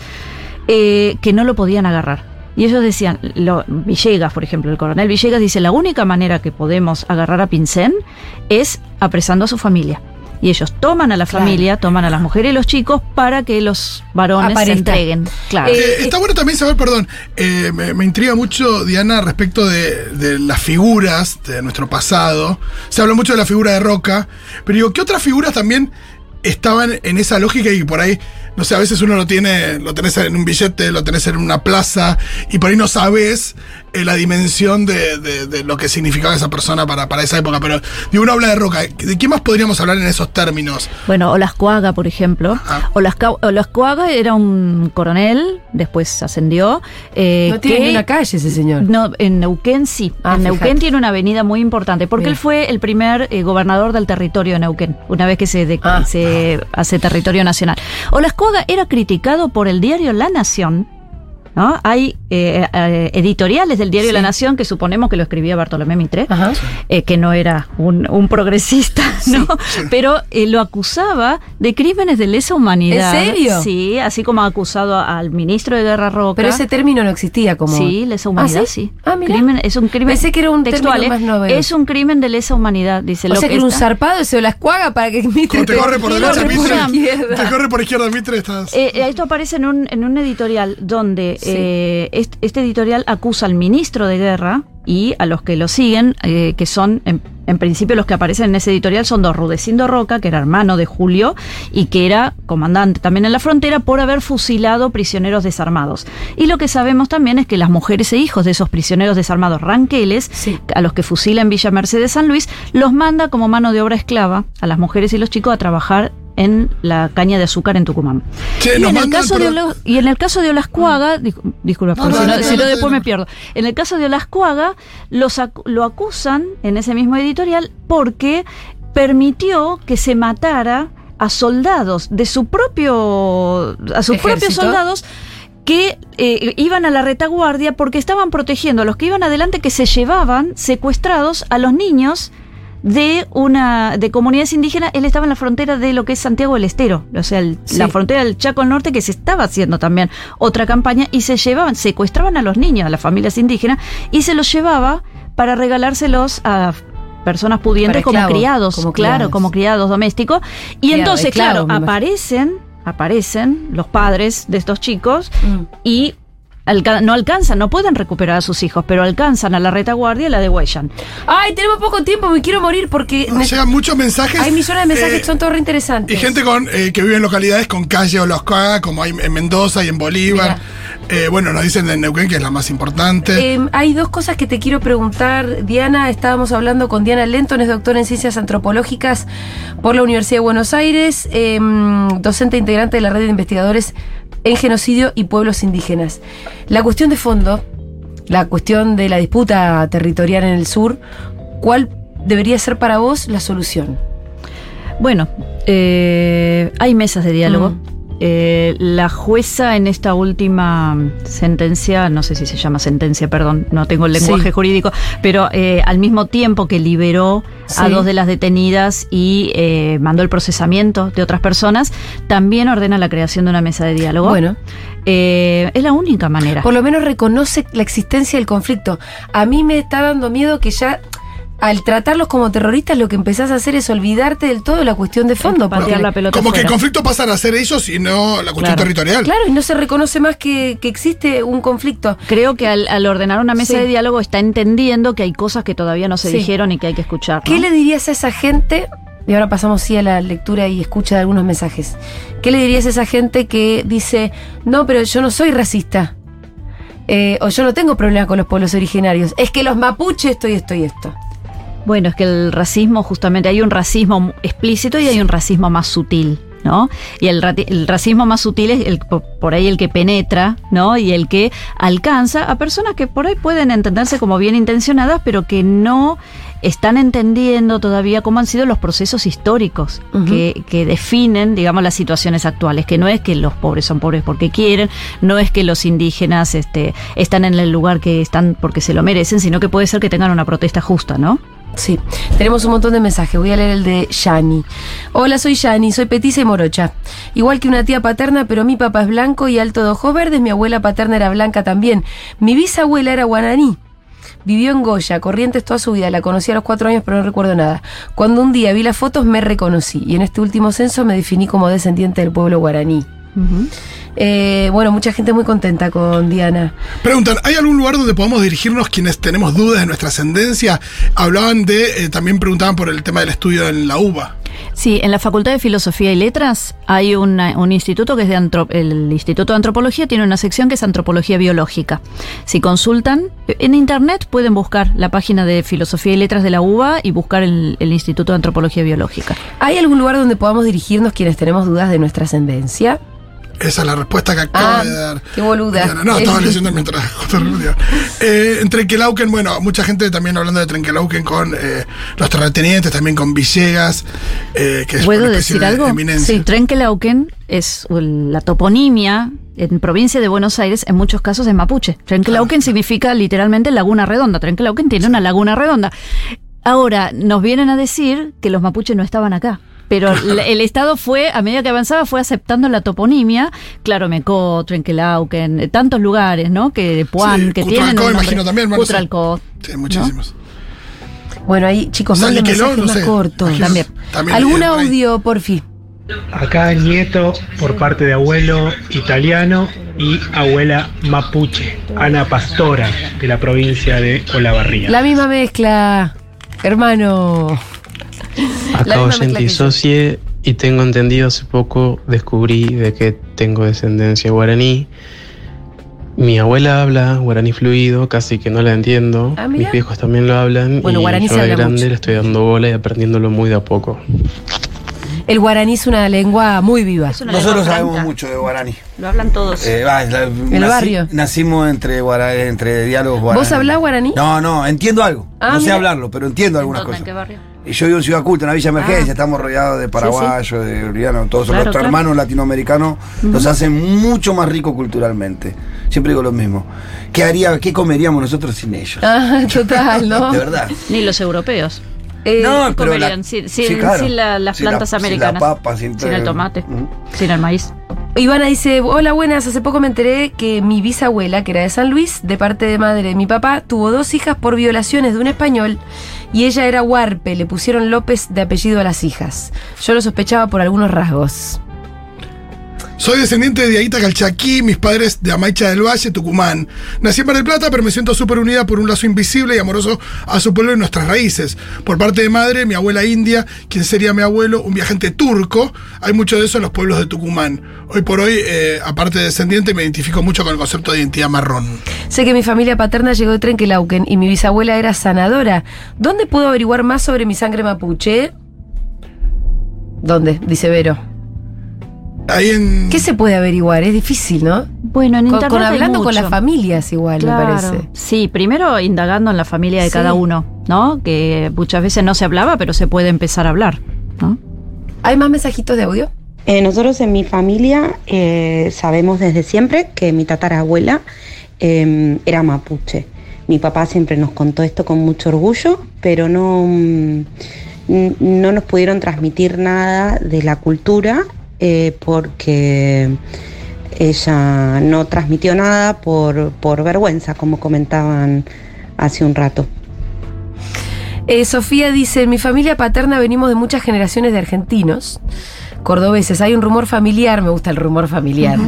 eh, que no lo podían agarrar. Y ellos decían, lo, Villegas, por ejemplo, el coronel Villegas dice, la única manera que podemos agarrar a Pincén es apresando a su familia. Y ellos toman a la Claro. familia, toman a las mujeres y los chicos para que los varones se entreguen. Claro. Eh, Eh, está bueno también saber, perdón, eh, me, me intriga mucho, Diana, respecto de, de las figuras de nuestro pasado. Se habla mucho de la figura de Roca, pero digo, ¿qué otras figuras también estaban en esa lógica y por ahí, no sé, a veces uno lo tiene, lo tenés en un billete, lo tenés en una plaza y por ahí no sabes eh, la dimensión de, de- de lo que significaba esa persona para, para esa época. Pero digo, uno habla de Roca, ¿de qué más podríamos hablar en esos términos? Bueno, Olascuaga, por ejemplo. Ah. Olasca- Olascuaga era un coronel, después ascendió. eh, no tiene que- ni una calle ese señor. No, en Neuquén sí. Ah, en Neuquén fíjate. tiene una avenida muy importante, porque Bien. él fue el primer eh, gobernador del territorio de Neuquén, una vez que se, de- Ah. se hace territorio nacional. Olascuaga era criticado por el diario La Nación. ¿No? Hay eh, eh, editoriales del diario Sí. La Nación que suponemos que lo escribía Bartolomé Mitre, eh, que no era un, un progresista, ¿no? Pero eh, lo acusaba de crímenes de lesa humanidad. ¿En serio? Sí, así como ha acusado al ministro de Guerra Roca. Pero ese término no existía como. Sí, lesa humanidad, ¿Ah, sí. Ah, mira. Crimen- es un crimen Pensé que era un textual, término ¿eh? más. Es un crimen de lesa humanidad, dice O lo sea que era un zarpado de la escuaga para que Mitre Como te corre por derecha, por Mitre. izquierda. Te corre por izquierda, Mitre, estás... Eh, eh, esto aparece en un, en un editorial donde Sí. eh, est- este, editorial acusa al ministro de guerra y a los que lo siguen, eh, que son, en, en principio los que aparecen en ese editorial son dos, Rudecindo Roca, que era hermano de Julio y que era comandante también en la frontera por haber fusilado prisioneros desarmados. Y lo que sabemos también es que las mujeres e hijos de esos prisioneros desarmados ranqueles, Sí. a los que fusila en Villa Mercedes San Luis, los manda como mano de obra esclava a las mujeres y los chicos a trabajar en la caña de azúcar en Tucumán. Che, Y en, el caso de Ola- y en el caso de Olascuaga, dis- disculpa, No, porque no, si no, no, si no no, después no. me pierdo. En el caso de Olascuaga, los acu- lo acusan en ese mismo editorial porque permitió que se matara a soldados de su propio. a sus propios soldados que eh, iban a la retaguardia porque estaban protegiendo a los que iban adelante que se llevaban secuestrados a los niños de una de comunidades indígenas, él estaba en la frontera de lo que es Santiago del Estero, o sea, el- Sí. la frontera del Chaco al norte que se estaba haciendo también otra campaña y se llevaban, secuestraban a los niños, a las familias indígenas y se los llevaba para regalárselos a personas pudientes como criados, como claro, como criados domésticos. Y Criado, entonces, esclavo, claro, aparecen, aparecen los padres de estos chicos Mm. y alca- no alcanzan, no pueden recuperar a sus hijos, pero alcanzan a la retaguardia y la degüellan. Ay, tenemos poco tiempo, me quiero morir porque Nos llegan muchos mensajes. hay millones de mensajes eh, que son todos re interesantes. Y gente con eh, que vive en localidades con calle o los como hay en Mendoza y en Bolívar. Eh, bueno, nos dicen de Neuquén, que es la más importante. Eh, hay dos cosas que te quiero preguntar, Diana. Estábamos hablando con Diana Lenton, es doctora en ciencias antropológicas por la Universidad de Buenos Aires, eh, docente integrante de la red de investigadores en genocidio y pueblos indígenas. La cuestión de fondo, la cuestión de la disputa territorial en el sur, ¿cuál debería ser para vos la solución? Bueno, eh, hay mesas de diálogo. Mm. Eh, la jueza en esta última sentencia, no sé si se llama sentencia, perdón, no tengo el lenguaje Sí. jurídico, pero eh, al mismo tiempo que liberó a dos de las detenidas y eh, mandó el procesamiento de otras personas, también ordena la creación de una mesa de diálogo. Bueno, Eh, es la única manera. por lo menos reconoce la existencia del conflicto. A mí me está dando miedo que ya al tratarlos como terroristas lo que empezás a hacer es olvidarte del todo de la cuestión de fondo. Patear Porque, la pelota como que el conflicto pasan a ser ellos y no la cuestión Claro. territorial. claro, y no se reconoce más que, que existe un conflicto. Creo que al, al ordenar una mesa Sí. de diálogo está entendiendo que hay cosas que todavía no se Sí. dijeron y que hay que escuchar. ¿Qué le dirías a esa gente? Y ahora pasamos sí a la lectura y escucha de algunos mensajes. ¿Qué le dirías a esa gente que dice, no, pero yo no soy racista? Eh, o yo no tengo problema con los pueblos originarios. Es que los mapuches esto y esto y esto. Bueno, es que el racismo, justamente, hay un racismo explícito y hay un racismo más sutil. ¿No? Y el, el racismo más sutil es el, por ahí el que penetra, ¿no? Y el que alcanza a personas que por ahí pueden entenderse como bien intencionadas, pero que no están entendiendo todavía cómo han sido los procesos históricos que, que definen, digamos, las situaciones actuales, que no es que los pobres son pobres porque quieren, no es que los indígenas este, están en el lugar que están porque se lo merecen, sino que puede ser que tengan una protesta justa, ¿no? Sí, tenemos un montón de mensajes. Voy a leer el de Yani. Hola, soy Yani, soy petiza y morocha. Igual que una tía paterna, pero mi papá es blanco y alto de ojos verdes. Mi abuela paterna era blanca también. Mi bisabuela era guaraní. Vivió en Goya, Corrientes toda su vida. La conocí a los cuatro años, pero no recuerdo nada. Cuando un día vi las fotos, me reconocí. Y en este último censo me definí como descendiente del pueblo guaraní. Eh, bueno, mucha gente muy contenta con Diana. Preguntan, ¿hay algún lugar donde podamos dirigirnos quienes tenemos dudas de nuestra ascendencia? Hablaban de, eh, también preguntaban por el tema del estudio en la UBA. Sí, en la Facultad de Filosofía y Letras hay una- un instituto que es de antro- el Instituto de Antropología tiene una sección que es Antropología Biológica. Si consultan en internet pueden buscar la página de Filosofía y Letras de la UBA y buscar el, el Instituto de Antropología Biológica. ¿Hay algún lugar donde podamos dirigirnos quienes tenemos dudas de nuestra ascendencia? Esa es la respuesta que acaba Ah, de dar. qué boluda. Diana. No, estaba leyendo mientras. Eh, en Trenquelauquen, bueno, mucha gente también hablando de Trenquelauquen con eh, los terratenientes, también con Villegas, eh, que es ¿Puedo una decir de algo? eminencia. Sí, Trenquelauquen es la toponimia en provincia de Buenos Aires, en muchos casos es mapuche. Trenquelauquen significa literalmente laguna redonda. Trenquelauquen tiene una laguna redonda. Ahora, nos vienen a decir que los mapuches no estaban acá. Pero el, el Estado fue, a medida que avanzaba, fue aceptando la toponimia. Claro, Mecó, Trenquelauquen, eh, tantos lugares, ¿no? Que Puan, Sí, que tienen. un imagino también, bueno. Cutralcó. Sí, muchísimos. Bueno, ahí, chicos, manden mensajes no más sé. cortos. Imagino- También. también ¿Algún bien por audio, porfi? Acá nieto por parte de abuelo italiano y abuela mapuche, Ana Pastora, de la provincia de Olavarría. La misma mezcla, hermano. Acá oyente y socie y tengo entendido hace poco descubrí de que tengo descendencia guaraní. Mi abuela habla guaraní fluido, casi que no la entiendo. Ah. Mis viejos también lo hablan Bueno, y guaraní yo se de habla grande mucho. le estoy dando bola y aprendiéndolo muy de a poco. El guaraní es una lengua muy viva. Una Nosotros lengua sabemos franca. mucho de guaraní. Lo hablan todos. Eh, va, la- nací- barrio. Nacimos entre, guara- entre diálogos guaraní. ¿Vos hablás guaraní? No, no, entiendo algo. Ah, no sé hablarlo, pero entiendo algunas cosas. ¿En qué barrio? Y yo vivo en Ciudad Culta, en la Villa Emergencia, Ah. estamos rodeados de paraguayos, de bolivianos, todos Claro, nuestros claro. hermanos latinoamericanos nos hacen mucho más ricos culturalmente. Siempre digo lo mismo. ¿Qué haría, qué comeríamos nosotros sin ellos? Ah, total, ¿no? De verdad. Ni los europeos. Eh, No, pero comerían la- sin, sí, sin- claro. sin la- las Sin la- plantas sin la americanas. papa, sin sin el tomate. Mm. Sin el maíz. Ivana dice, hola buenas, hace poco me enteré que mi bisabuela, que era de San Luis, de parte de madre de mi papá, tuvo dos hijas por violaciones de un español y ella era huarpe, le pusieron López de apellido a las hijas. Yo lo sospechaba por algunos rasgos. Soy descendiente de Diaguita Calchaquí, mis padres de Amaicha del Valle, Tucumán. Nací en Mar del Plata, pero me siento súper unida por un lazo invisible y amoroso a su pueblo y nuestras raíces. Por parte de madre, mi abuela india, quien sería mi abuelo, un viajante turco. Hay mucho de eso en los pueblos de Tucumán. Hoy por hoy, eh, aparte de descendiente, me identifico mucho con el concepto de identidad marrón. Sé que mi familia paterna llegó de Trenquelauquen y mi bisabuela era sanadora. ¿Dónde puedo averiguar más sobre mi sangre mapuche? ¿Dónde? Dice Vero. Ahí en. ¿Qué se puede averiguar? Es difícil, ¿no? Bueno, en Con, internet con hay hablando con mucho. las familias igual, Claro. me parece. Sí, primero indagando en la familia de Sí. cada uno, ¿no? Que muchas veces no se hablaba, pero se puede empezar a hablar, ¿no? ¿Hay más mensajitos de audio? Eh, nosotros en mi familia eh, sabemos desde siempre que mi tatarabuela eh, era mapuche. Mi papá siempre nos contó esto con mucho orgullo, pero no, mm, no nos pudieron transmitir nada de la cultura eh, porque ella no transmitió nada por, por vergüenza, como comentaban hace un rato. Eh, Sofía dice, en mi familia paterna venimos de muchas generaciones de argentinos, cordobeses. Hay un rumor familiar, me gusta el rumor familiar,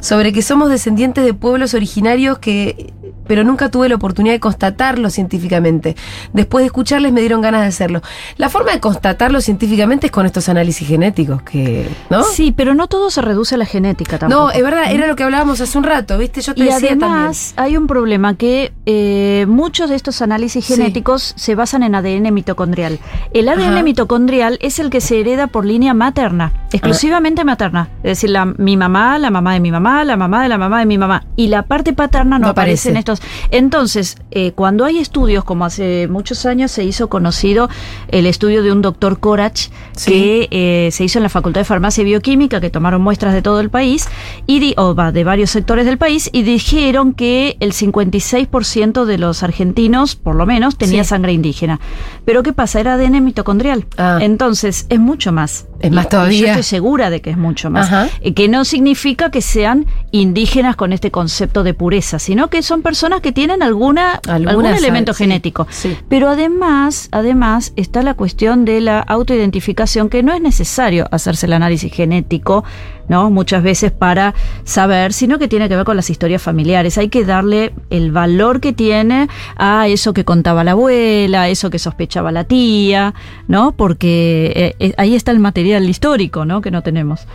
sobre que somos descendientes de pueblos originarios que... Pero nunca tuve la oportunidad de constatarlo científicamente. Después de escucharles me dieron ganas de hacerlo. La forma de constatarlo científicamente es con estos análisis genéticos, que, ¿no? Sí, pero no todo se reduce a la genética tampoco. No, es verdad, era lo que hablábamos hace un rato, ¿viste? Yo te Y decía además hay un problema que eh, muchos de estos análisis Sí. genéticos se basan en ADN mitocondrial. El ADN Ajá. mitocondrial es el que se hereda por línea materna, exclusivamente materna. Es decir, la, mi mamá, la mamá de mi mamá, la mamá de la mamá de mi mamá. Y la parte paterna no, No aparece en aparece. estos. Entonces, eh, cuando hay estudios, como hace muchos años se hizo conocido el estudio de un doctor Corach, Sí. que eh, se hizo en la Facultad de Farmacia y Bioquímica, que tomaron muestras de todo el país, y di- o va, de varios sectores del país, y dijeron que el 56% de los argentinos, por lo menos, tenía Sí. sangre indígena. Pero ¿qué pasa? Era ADN mitocondrial. Ah. Entonces, es mucho más. Es más todavía. Yo estoy segura de que es mucho más. Ajá. Eh, Que no significa que sean indígenas con este concepto de pureza, sino que son personas que tienen alguna, algún elemento sí, genético. sí. Pero además, además está la cuestión de la autoidentificación, que no es necesario hacerse el análisis genético, ¿no? Muchas veces para saber, sino que tiene que ver con las historias familiares. Hay que darle el valor que tiene a eso que contaba la abuela, a eso que sospechaba la tía, ¿no? Porque eh, eh, ahí está el material histórico, ¿no? Que no tenemos.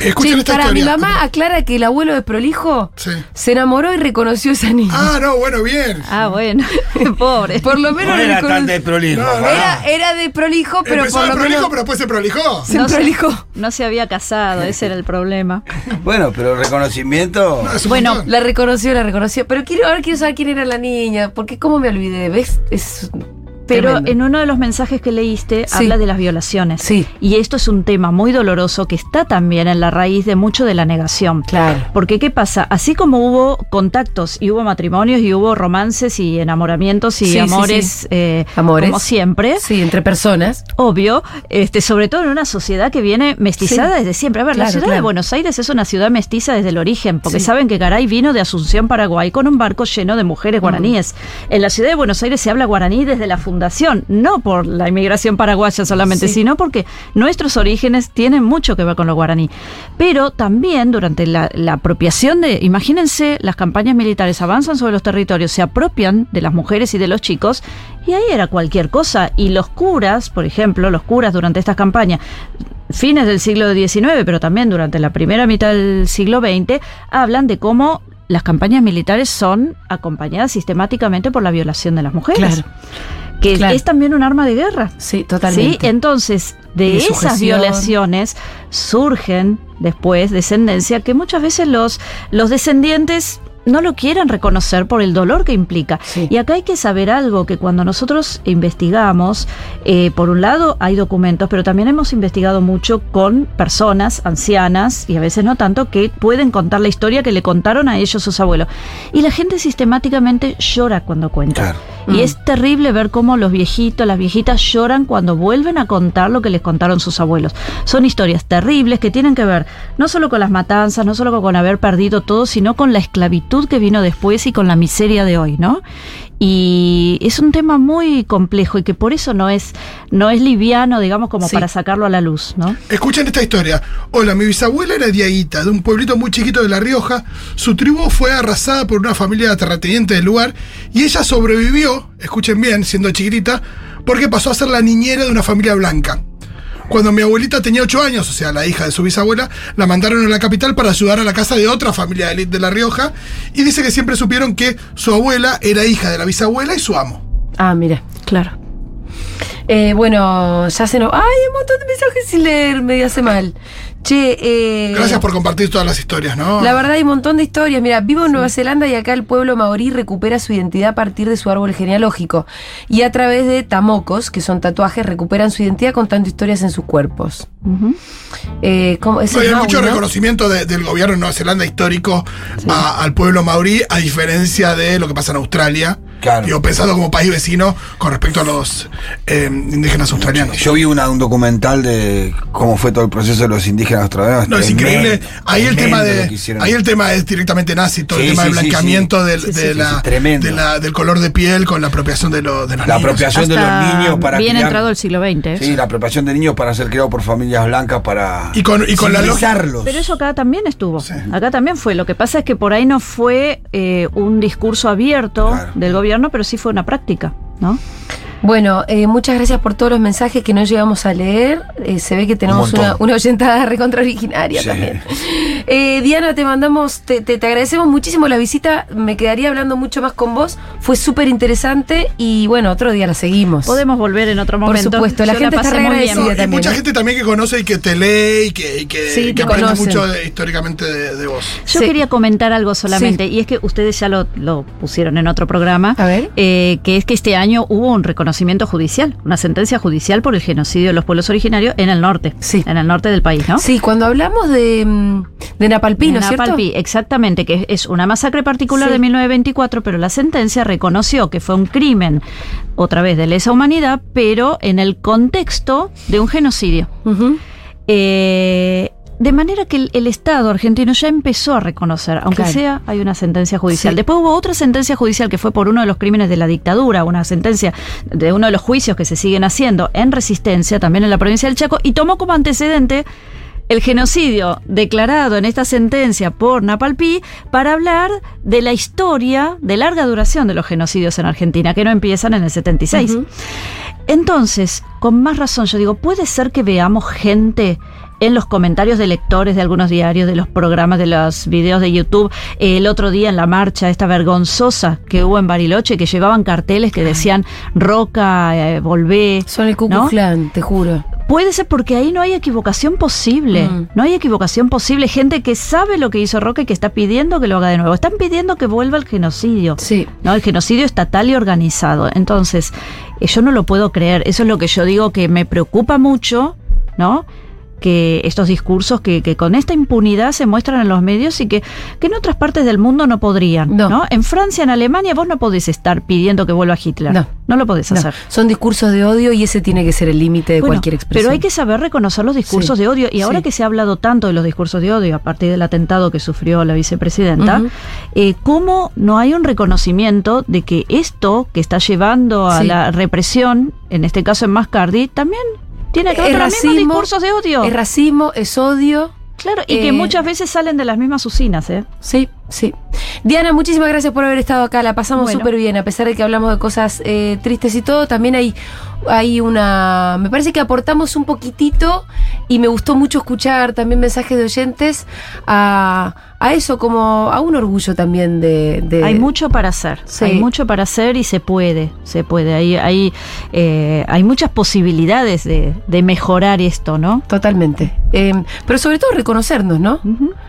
Escuchen Sí, esta para mi mamá aclara que el abuelo de prolijo Sí. se enamoró y reconoció a esa niña. Ah, no, bueno, bien. Ah, bueno, pobre. Por lo menos No era tan de prolijo. No, no. Era, era de prolijo, pero Empezó por de lo prolijo, menos pero después se prolijó. se no, se, prolijó. no se había casado, ese era el problema. Bueno, pero reconocimiento. Bueno, montón. La reconoció, la reconoció. Pero quiero, ahora quiero saber quién era la niña. Porque cómo me olvidé, ¿ves? Es Pero tremendo. en uno de los mensajes que leíste Sí. habla de las violaciones. Sí. Y esto es un tema muy doloroso que está también en la raíz de mucho de la negación. Claro. Porque ¿qué pasa? Así como hubo contactos y hubo matrimonios y hubo romances y enamoramientos y Sí, amores, eh, Amores. como siempre, Sí, entre personas. obvio, este, sobre todo en una sociedad que viene mestizada desde siempre. A ver, la Claro, ciudad de. Buenos Aires es una ciudad mestiza desde el origen, porque saben que Garay vino de Asunción, Paraguay, con un barco lleno de mujeres guaraníes. En la ciudad de Buenos Aires se habla guaraní desde la fundación, no por la inmigración paraguaya solamente, Sí. sino porque nuestros orígenes tienen mucho que ver con lo guaraní. Pero también durante la, la apropiación de, imagínense, las campañas militares avanzan sobre los territorios, se apropian de las mujeres y de los chicos, y ahí era cualquier cosa. Y los curas, por ejemplo, los curas durante estas campañas, fines del siglo XIX, pero también durante la primera mitad del siglo XX, hablan de cómo las campañas militares son acompañadas sistemáticamente por la violación de las mujeres. Claro. Que Claro. es también un arma de guerra. Sí, totalmente. Sí, entonces de Y esas violaciones surgen después descendencia que muchas veces los, los descendientes no lo quieren reconocer por el dolor que implica. Sí. Y acá hay que saber algo, que cuando nosotros investigamos, eh, por un lado hay documentos, pero también hemos investigado mucho con personas ancianas, y a veces no tanto, que pueden contar la historia que le contaron a ellos sus abuelos. Y la gente sistemáticamente llora cuando cuenta. Claro. Y Mm. es terrible ver cómo los viejitos, las viejitas lloran cuando vuelven a contar lo que les contaron sus abuelos. Son historias terribles que tienen que ver no solo con las matanzas, no solo con haber perdido todo, sino con la esclavitud que vino después y con la miseria de hoy, ¿no? Y es un tema muy complejo y que por eso no es, no es liviano, digamos, como Sí. para sacarlo a la luz, ¿no? Escuchen esta historia. Hola, mi bisabuela era Diaguita, de un pueblito muy chiquito de La Rioja. Su tribu fue arrasada por una familia terrateniente del lugar y ella sobrevivió, escuchen bien, siendo chiquitita, porque pasó a ser la niñera de una familia blanca. Cuando mi abuelita tenía 8 años, o sea, la hija de su bisabuela, la mandaron a la capital para ayudar a la casa de otra familia de de La Rioja y dice que siempre supieron que su abuela era hija de la bisabuela y su amo. Ah, mira. Claro. Eh, bueno, ya se nos. ¡Ay, un montón de mensajes sin leer! Me hace mal. Che, eh. Gracias por compartir todas las historias, ¿no? La verdad hay un montón de historias. Mira, vivo en Nueva Zelanda y acá el pueblo maorí recupera su identidad a partir de su árbol genealógico. Y a través de tamocos, que son tatuajes, recuperan su identidad contando historias en sus cuerpos. Ujú. Eh, es hay Maui, mucho ¿no? reconocimiento de- del gobierno de Nueva Zelanda histórico a- al pueblo maorí, a diferencia de lo que pasa en Australia. Claro. Digo, pensado como país vecino con respecto a los eh, indígenas australianos. Yo vi una- un documental de cómo fue todo el proceso de los indígenas No, es increíble. Ahí el tema de. Ahí el tema es directamente nazi, todo el tema sí, del blanqueamiento del, Sí, sí, de sí, la, sí, tremendo. de la- del color de piel con la apropiación de, lo- de los La niños. apropiación de los niños para bien criar- entrado el siglo XX. ¿eh? Sí, la apropiación de niños para ser criados por familias blancas para Y con- y con la lógica- civilizarlos. Pero eso acá también estuvo. Sí. Acá también fue. Lo que pasa es que por ahí no fue eh, un discurso abierto Claro. del gobierno, pero sí fue una práctica, ¿no? Bueno, eh, muchas gracias por todos los mensajes que no llegamos a leer. Eh, se ve que tenemos Un una, una oyentada recontra originaria Sí. también. Eh, Diana, te mandamos, te, te- te agradecemos muchísimo la visita. Me quedaría hablando mucho más con vos. Fue súper interesante y bueno, otro día la seguimos. Podemos volver en otro Por momento. supuesto, la Yo gente está pasé muy. No, y también, mucha ¿eh? gente también que conoce y que te lee y que, y que, Sí, que te aprende conocen. mucho de- históricamente de, de vos. Yo Sí. quería comentar algo solamente, y es que ustedes ya lo, lo pusieron en otro programa, A ver. eh, que es que este año hubo un reconocimiento judicial, una sentencia judicial por el genocidio de los pueblos originarios en el norte, Sí. en el norte del país, ¿no? Sí, cuando hablamos de, mm, de Napalpí, ¿no cierto? Napalpí, exactamente, que es una masacre particular Sí. de 1924, pero la sentencia reconoció que fue un crimen, otra vez de lesa humanidad, pero en el contexto de un genocidio. Eh, de manera que el, el Estado argentino ya empezó a reconocer, aunque Claro. sea, hay una sentencia judicial. Sí. Después hubo otra sentencia judicial que fue por uno de los crímenes de la dictadura, una sentencia de uno de los juicios que se siguen haciendo en resistencia, también en la provincia del Chaco, y tomó como antecedente el genocidio declarado en esta sentencia por Napalpí para hablar de la historia de larga duración de los genocidios en Argentina, que no empiezan en el 76. Ujú. Entonces, con más razón, yo digo, puede ser que veamos gente en los comentarios de lectores de algunos diarios, de los programas, de los videos de YouTube, el otro día en la marcha, esta vergonzosa que hubo en Bariloche, que llevaban carteles que decían Roca, eh, volvé. Son el Ku ¿no? Te juro. Puede ser porque ahí no hay equivocación posible. Mm. No hay equivocación posible. Gente que sabe lo que hizo Roca y que está pidiendo que lo haga de nuevo. Están pidiendo que vuelva el genocidio. Sí. ¿no? El genocidio estatal y organizado. Entonces, eh, yo no lo puedo creer. Eso es lo que yo digo que me preocupa mucho, ¿no? Que estos discursos que, que con esta impunidad se muestran en los medios y que, que en otras partes del mundo no podrían. No. No. En Francia, en Alemania, vos no podés estar pidiendo que vuelva Hitler. No. No, lo podés No, hacer. son discursos de odio y ese tiene que ser el límite de Bueno, cualquier expresión. Pero hay que saber reconocer los discursos Sí, de odio. Y ahora sí. que se ha hablado tanto de los discursos de odio a partir del atentado que sufrió la vicepresidenta, eh, ¿cómo no hay un reconocimiento de que esto que está llevando a Sí. la represión, en este caso en Mascardi, también tiene que ver los mismos discursos de odio? Es racismo, es odio. Claro, y eh, que muchas veces salen de las mismas usinas, ¿eh? Sí, sí. Diana, muchísimas gracias por haber estado acá. La pasamos Bueno. súper bien. A pesar de que hablamos de cosas eh, tristes y todo, también hay, hay una. Me parece que aportamos un poquitito y me gustó mucho escuchar también mensajes de oyentes a, a eso, como a un orgullo también de. de- Hay mucho para hacer, Sí. hay mucho para hacer y se puede, se puede. Hay, hay, eh, hay muchas posibilidades de, de mejorar esto, ¿no? Totalmente. Eh, pero sobre todo reconocernos, ¿no?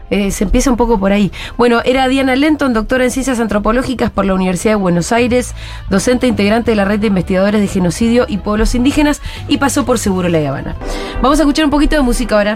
Se empieza un poco por ahí. Bueno, era Diana Lenton, doctora en ciencias antropológicas por la Universidad de Buenos Aires, docente integrante de la red de investigadores de genocidio y pueblos indígenas y pasó por Seguro La Habana. Vamos a escuchar un poquito de música ahora.